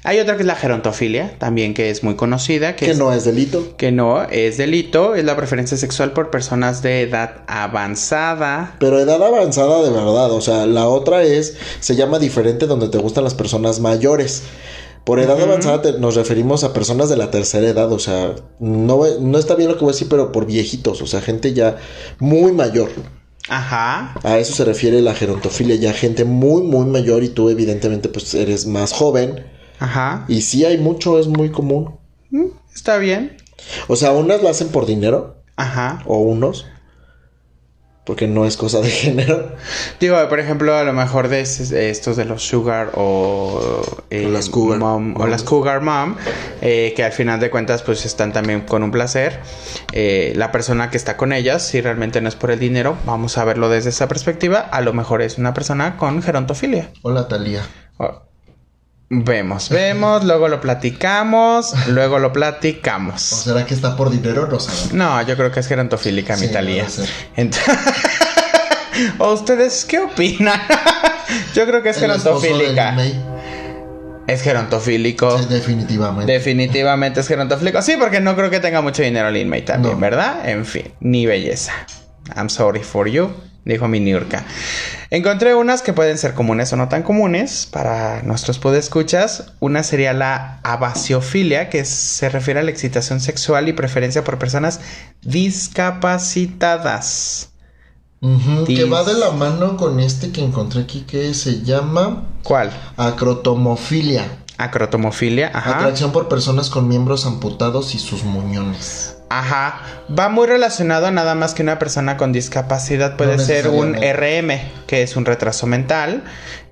Hay otra que es la gerontofilia, también que es muy conocida. Que, no es delito. Que no es delito, es la preferencia sexual por personas de edad avanzada. Pero edad avanzada de verdad, o sea, la otra es, se llama diferente donde te gustan las personas mayores. Por edad avanzada nos referimos a personas de la tercera edad, o sea, no, no está bien lo que voy a decir, pero por viejitos, o sea, gente ya muy mayor. Ajá. A eso se refiere la gerontofilia, ya gente muy, muy mayor y tú evidentemente pues eres más joven. Ajá. Y sí hay mucho, es muy común. Mm, está bien. O sea, unas lo hacen por dinero. Ajá. O unos porque no es cosa de género. Digo, por ejemplo, a lo mejor de estos de los sugar o, eh, las cougar mom, o las cougar mom, eh, que al final de cuentas pues están también con un placer. Eh, la persona que está con ellas, si realmente no es por el dinero, vamos a verlo desde esa perspectiva, a lo mejor es una persona con gerontofilia. Hola Talía. Oh, vemos, vemos, luego lo platicamos, luego lo platicamos. ¿O será que está por dinero? No sabemos. No, yo creo que es gerontofílica mi Talía. ¿O ustedes qué opinan? yo creo que es gerontofílica. Es gerontofílico. Sí, definitivamente. Definitivamente es gerontofílico. Sí, porque no creo que tenga mucho dinero Lin May también, ¿verdad? En fin, ni belleza. I'm sorry for you dijo mi Niurka. Encontré unas que pueden ser comunes o no tan comunes para nuestros podescuchas. Una sería la abasiofilia, que se refiere a la excitación sexual y preferencia por personas discapacitadas. Que va de la mano con este que encontré aquí que se llama... ¿Cuál? Acrotomofilia. Acrotomofilia, ajá. Atracción por personas con miembros amputados y sus muñones. Ajá, va muy relacionado a nada más que una persona con discapacidad puede ser un RM, que es un retraso mental,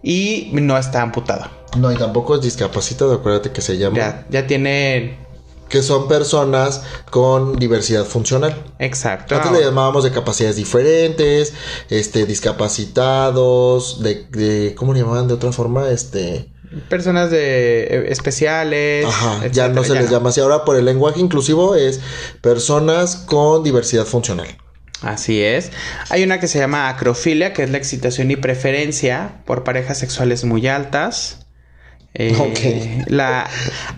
y no está amputado. No, y tampoco es discapacitado, acuérdate que se llama. Ya, ya tiene. Que son personas con diversidad funcional. Exacto. Antes le llamábamos de capacidades diferentes, este, discapacitados, de, de ¿cómo le llamaban de otra forma? Este personas de eh, especiales. Ajá, ya no se les llama así. Ahora por el lenguaje inclusivo es personas con diversidad funcional. Así es. Hay una que se llama acrofilia, que es la excitación y preferencia por parejas sexuales muy altas. Eh, la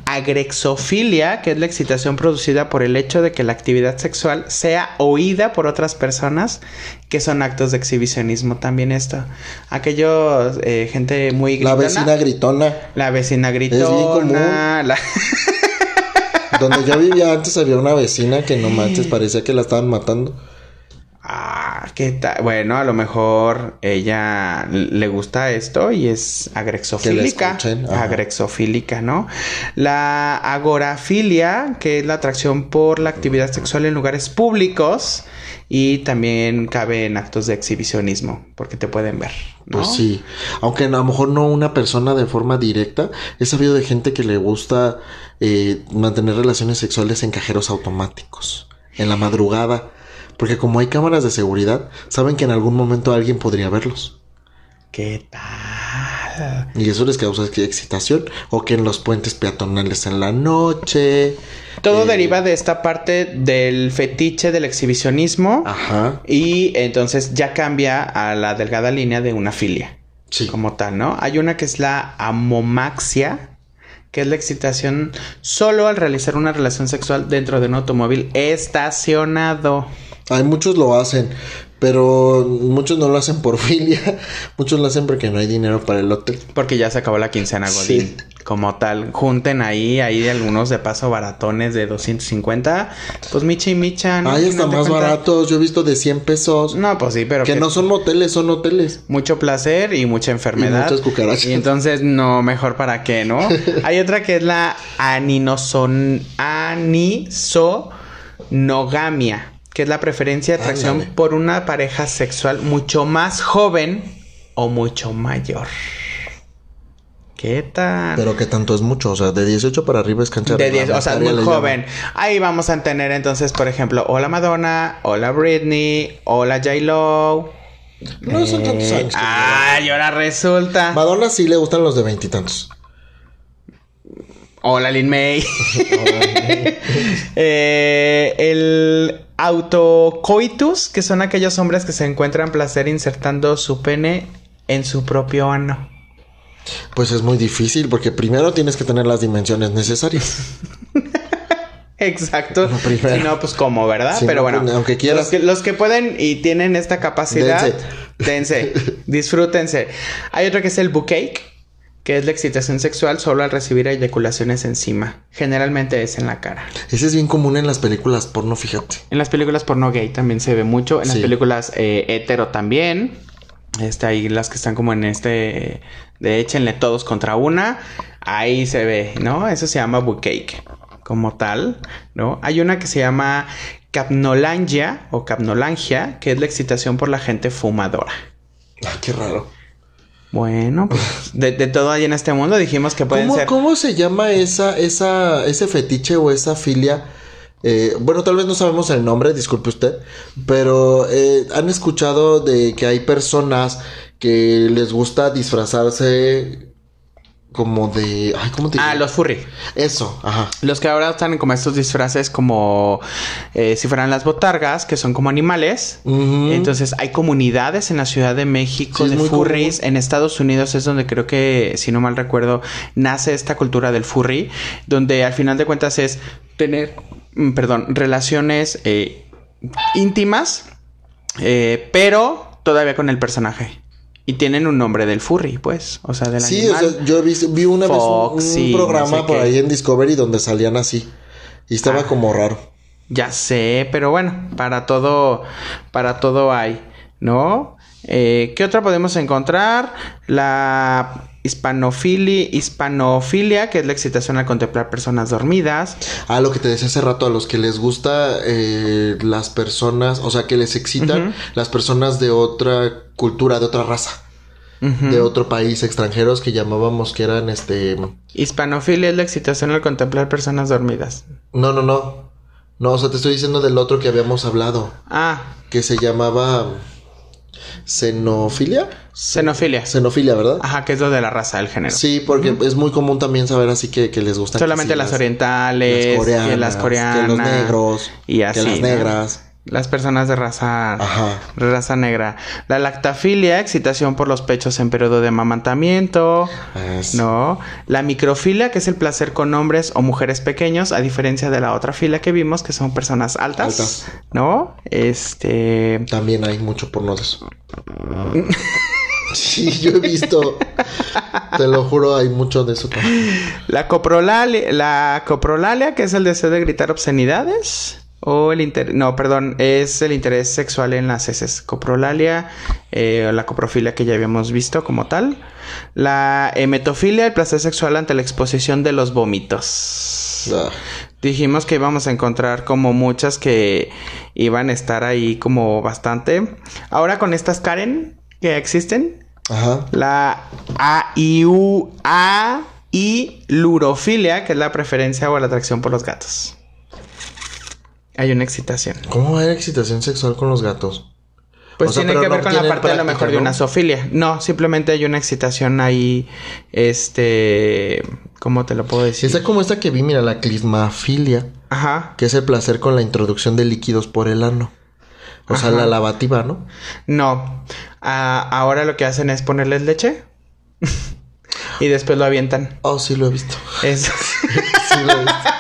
agrexofilia, que es la excitación producida por el hecho de que la actividad sexual sea oída por otras personas, que son actos de exhibicionismo también esto. Aquello, eh, gente muy gritona. La vecina gritona. La vecina gritona. Donde yo vivía antes había una vecina que no manches, parecía que la estaban matando. ¿Qué tal? Bueno, a lo mejor ella le gusta esto y es agrexofílica. Agrexofílica, ¿no? La agorafilia, que es la atracción por la actividad sexual en lugares públicos y también cabe en actos de exhibicionismo, porque te pueden ver. ¿no? Pues sí, aunque a lo mejor no una persona de forma directa, he sabido de gente que le gusta eh, mantener relaciones sexuales en cajeros automáticos, en la madrugada porque como hay cámaras de seguridad, saben que en algún momento alguien podría verlos. ¿Qué tal? Y eso les causa excitación. O que en los puentes peatonales en la noche. Todo eh, deriva de esta parte del fetiche del exhibicionismo. Ajá. Y entonces ya cambia a la delgada línea de una filia. Sí. Como tal, ¿no? Hay una que es la amomaxia que es la excitación solo al realizar una relación sexual dentro de un automóvil estacionado. Hay muchos lo hacen, pero muchos no lo hacen por filia, muchos lo hacen porque no hay dinero para el hotel. Porque ya se acabó la quincena, Godín. Como tal, junten ahí, ahí algunos de paso baratones de 250. Pues Micha y Micha. ¿no? Ay, está más baratos. Yo he visto de 100 pesos. No, pues sí, pero. Que, no son hoteles, son hoteles. Mucho placer y mucha enfermedad. Y muchas cucarachas. Y entonces, no, mejor para qué, ¿no? hay otra que es la aninoson... anisonogamia que es la preferencia de atracción por una pareja sexual mucho más joven o mucho mayor. ¿Qué tal? Pero qué tanto es mucho, o sea, de 18 para arriba es cancha de 10, o sea, muy joven. Ahí vamos a tener entonces, por ejemplo, hola Madonna, hola Britney, hola J-Lo. No son tantos años. Ah, y ahora resulta. Madonna sí le gustan los de veintitantos. Hola Lin May. eh, el autocoitus, que son aquellos hombres que se encuentran placer insertando su pene en su propio ano. Pues es muy difícil porque primero tienes que tener las dimensiones necesarias. Exacto. si no, pues como, ¿verdad? Pero bueno, pues, aunque quieras. Los que, pueden y tienen esta capacidad, dense, disfrútense. Hay otro que es el bouquet que es la excitación sexual solo al recibir eyaculaciones encima. Generalmente es en la cara. Ese es bien común en las películas porno, fíjate. En las películas porno gay también se ve mucho. En las películas eh, hetero también. Está ahí las que están como en este de échenle todos contra una. Ahí se ve, ¿no? Eso se llama cake como tal, ¿no? Hay una que se llama capnolangia o capnolangia, que es la excitación por la gente fumadora. Ah, qué raro. Bueno, pues de, todo ahí en este mundo dijimos que pueden ser. ¿Cómo se llama esa, esa, ese fetiche o esa filia? Eh, bueno, tal vez no sabemos el nombre, disculpe usted, pero eh, han escuchado de que hay personas que les gusta disfrazarse como de. Ay, ¿cómo te Ah, los furry. Eso, ajá. Los que ahora están como estos disfraces como eh, si fueran las botargas, que son como animales. Entonces, hay comunidades en la Ciudad de México de furries. En Estados Unidos es donde creo que, si no mal recuerdo, nace esta cultura del furry, donde al final de cuentas es tener, mm, perdón, relaciones eh, íntimas, eh, pero todavía con el personaje. Y tienen un nombre del furry, pues. O sea, del sí, animal. Sí, yo vi, una vez un, programa por ahí en Discovery donde salían así. Y estaba ah. como raro. Ya sé, pero bueno, para todo, para todo hay, ¿no? Eh, ¿Qué otra podemos encontrar? La hispanofilia, hispanofilia, que es la excitación al contemplar personas dormidas. Ah, lo que te decía hace rato, a los que les gusta eh, las personas, o sea, que les excitan las personas de otra cultura, de otra raza. De otro país, extranjeros que llamábamos que eran este. Hispanofilia es la excitación al contemplar personas dormidas. No, no, no. No, o sea, te estoy diciendo del otro que habíamos hablado. Ah. Que se llamaba. ¿Xenofilia? Xenofilia. Xenofilia, ¿verdad? Ajá, que es lo de la raza, del género. Sí, porque es muy común también saber así que, les gustan. Solamente las, orientales, las coreanas, las coreanas, que los negros, y así, que las negras. Las personas de raza, raza negra. La lactafilia, excitación por los pechos en periodo de amamantamiento. ¿No? La microfilia, que es el placer con hombres o mujeres pequeños, a diferencia de la otra fila que vimos, que son personas altas. Altas. ¿No? Este. También hay mucho porno de eso. sí, yo he visto. Te lo juro, hay mucho de eso La coprolalia, la coprolalia, que es el deseo de gritar obscenidades. O el interés, no, perdón, es el interés sexual en las heces. Coprolalia, eh, la coprofilia que ya habíamos visto como tal. La hemetofilia, el placer sexual ante la exposición de los vómitos. Ah. Dijimos que íbamos a encontrar como muchas que iban a estar ahí como bastante. Ahora con estas Karen que existen. Ajá. La AIU, A y lurofilia, que es la preferencia o la atracción por los gatos. Hay una excitación. ¿Cómo va a haber excitación sexual con los gatos? Pues tiene que ver con la parte de lo mejor de una zoofilia. No, simplemente hay una excitación ahí, este, ¿cómo te lo puedo decir? Esa como esta que vi, mira, la clismafilia. Ajá. Que es el placer con la introducción de líquidos por el ano. O sea, la lavativa, ¿no? No. Ah, ahora lo que hacen es ponerles leche. y después lo avientan. Oh, sí lo he visto. Es... sí lo he visto.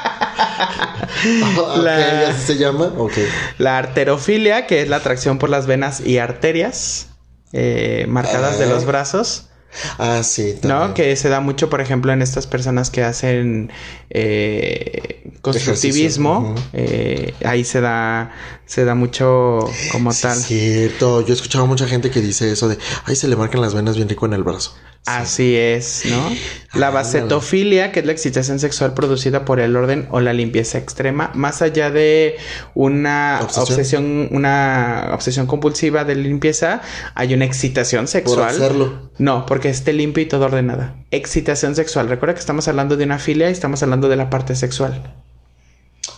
la, ¿Así se llama? Okay. La arterofilia, que es la atracción por las venas y arterias eh, marcadas de los brazos. Ah, sí. ¿No? Que se da mucho, por ejemplo, en estas personas que hacen eh, constructivismo. Eh, ahí se da, se da mucho como tal. Es cierto. Yo he escuchado mucha gente que dice eso de, ay, se le marcan las venas bien rico en el brazo. Así es, ¿no? La bacetofilia, que es la excitación sexual producida por el orden o la limpieza extrema, más allá de una obsesión, una obsesión compulsiva de limpieza, hay una excitación sexual. Por hacerlo. No, porque esté limpio y todo ordenada. Excitación sexual. Recuerda que estamos hablando de una filia y estamos hablando de la parte sexual.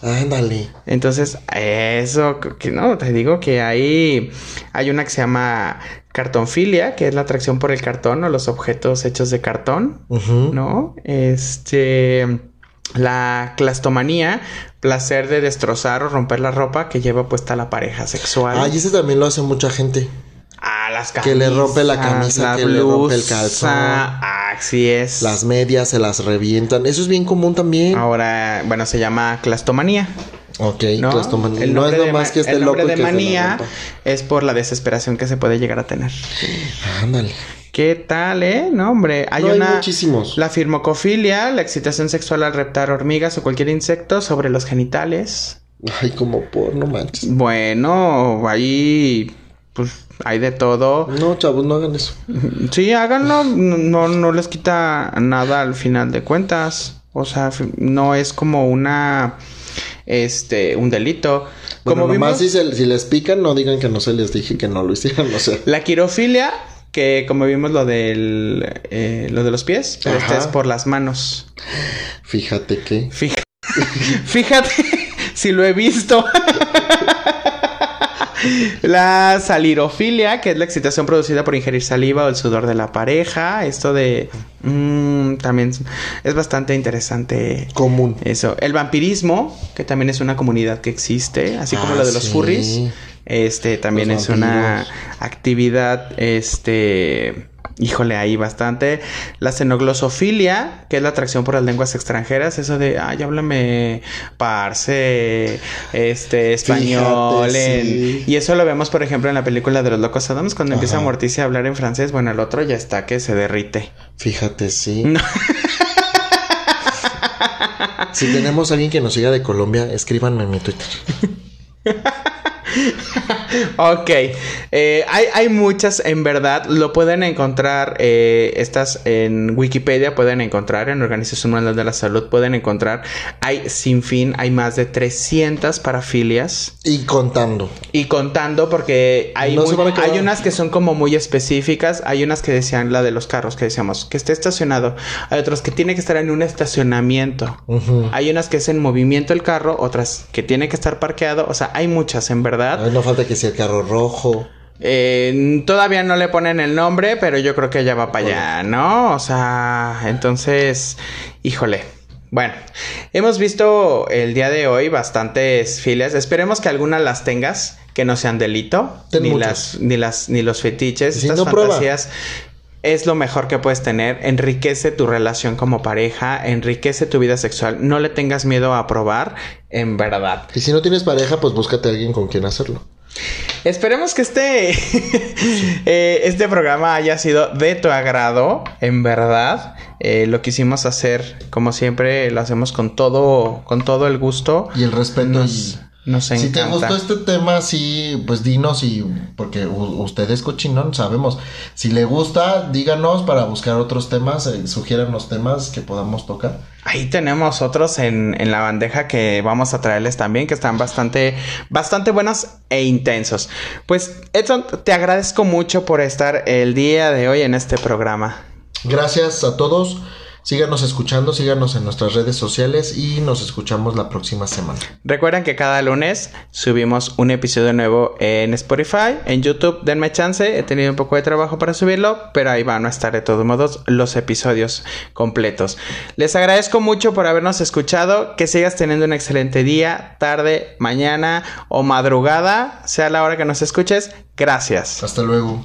Ándale. Entonces, eso, que no, te digo que ahí hay una que se llama cartonfilia, que es la atracción por el cartón o los objetos hechos de cartón, ¿no? Este, la clastomanía, placer de destrozar o romper la ropa que lleva puesta la pareja sexual. Ah, y ese también lo hace mucha gente. Ah, las camisas. Que le rompe la camisa, que le rompe el calzón. Así es. Las medias se las revientan. Eso es bien común también. Ahora, bueno, se llama clastomanía. Ok, ¿no? clastomanía. no es lo más que este el nombre de manía es por la desesperación que se puede llegar a tener. Ándale. ¿Qué tal, eh? No, hombre. Hay una. muchísimos. La firmocofilia, la excitación sexual al reptar hormigas o cualquier insecto sobre los genitales. Ay, como por, no manches. Bueno, ahí. Pues hay de todo. No, chavos, no hagan eso. Sí, háganlo. No, no les quita nada al final de cuentas. O sea, no es como una. Este, un delito. como nomás si, si les pican, no digan que no se les dije que no lo hicieran, o sea. La quirofilia, que como vimos lo del. Eh, lo de los pies, pero este es por las manos. Fíjate que. Fíjate, si lo he visto. La salirofilia, que es la excitación producida por ingerir saliva o el sudor de la pareja. Esto de... Mm, también es bastante interesante. Común. Eso. El vampirismo, que también es una comunidad que existe, así como lo de los furries. Este también es una actividad, este híjole, ahí bastante. La xenoglosofilia, que es la atracción por las lenguas extranjeras, eso de, ay, háblame parse, este, español. Y eso lo vemos, por ejemplo, en la película de los locos Adams, cuando empieza Morticia a hablar en francés, bueno, el otro ya está que se derrite. Fíjate, sí. si tenemos a alguien que nos siga de Colombia, escríbanme en mi Twitter. ok, eh, hay, hay, muchas en verdad, lo pueden encontrar, eh, estas en Wikipedia, pueden encontrar en Organización Mundial de la Salud, pueden encontrar, hay sin fin, hay más de 300 parafilias. Y contando. Y contando porque hay, hay unas que son como muy específicas, hay unas que decían la de los carros, que decíamos que esté estacionado, hay otras que tiene que estar en un estacionamiento, hay unas que es en movimiento el carro, otras que tiene que estar parqueado, o sea, hay muchas en verdad no falta que sea el carro rojo. Eh, todavía no le ponen el nombre, pero yo creo que ya va para allá, ¿no? O sea, entonces, híjole. Bueno, hemos visto el día de hoy bastantes filas. Esperemos que algunas las tengas, que no sean delito, ni las, ni las, ni los fetiches, estas fantasías. Es lo mejor que puedes tener, enriquece tu relación como pareja, enriquece tu vida sexual, no le tengas miedo a probar, en verdad. Y si no tienes pareja, pues búscate a alguien con quien hacerlo. Esperemos que este, eh, este programa haya sido de tu agrado, en verdad. Eh, lo quisimos hacer, como siempre, lo hacemos con todo, con todo el gusto. Y el respeto si te gustó este tema, sí, pues dinos y porque ustedes cochinón sabemos. Si le gusta, díganos para buscar otros temas, eh, sugieran los temas que podamos tocar. Ahí tenemos otros en, en, la bandeja que vamos a traerles también, que están bastante, bastante buenos e intensos. Pues Edson, te agradezco mucho por estar el día de hoy en este programa. Gracias a todos. Síganos escuchando, síganos en nuestras redes sociales y nos escuchamos la próxima semana. Recuerden que cada lunes subimos un episodio nuevo en Spotify, en YouTube, denme chance, he tenido un poco de trabajo para subirlo, pero ahí van a estar de todos modos los episodios completos. Les agradezco mucho por habernos escuchado, que sigas teniendo un excelente día, tarde, mañana o madrugada, sea la hora que nos escuches. Gracias. Hasta luego.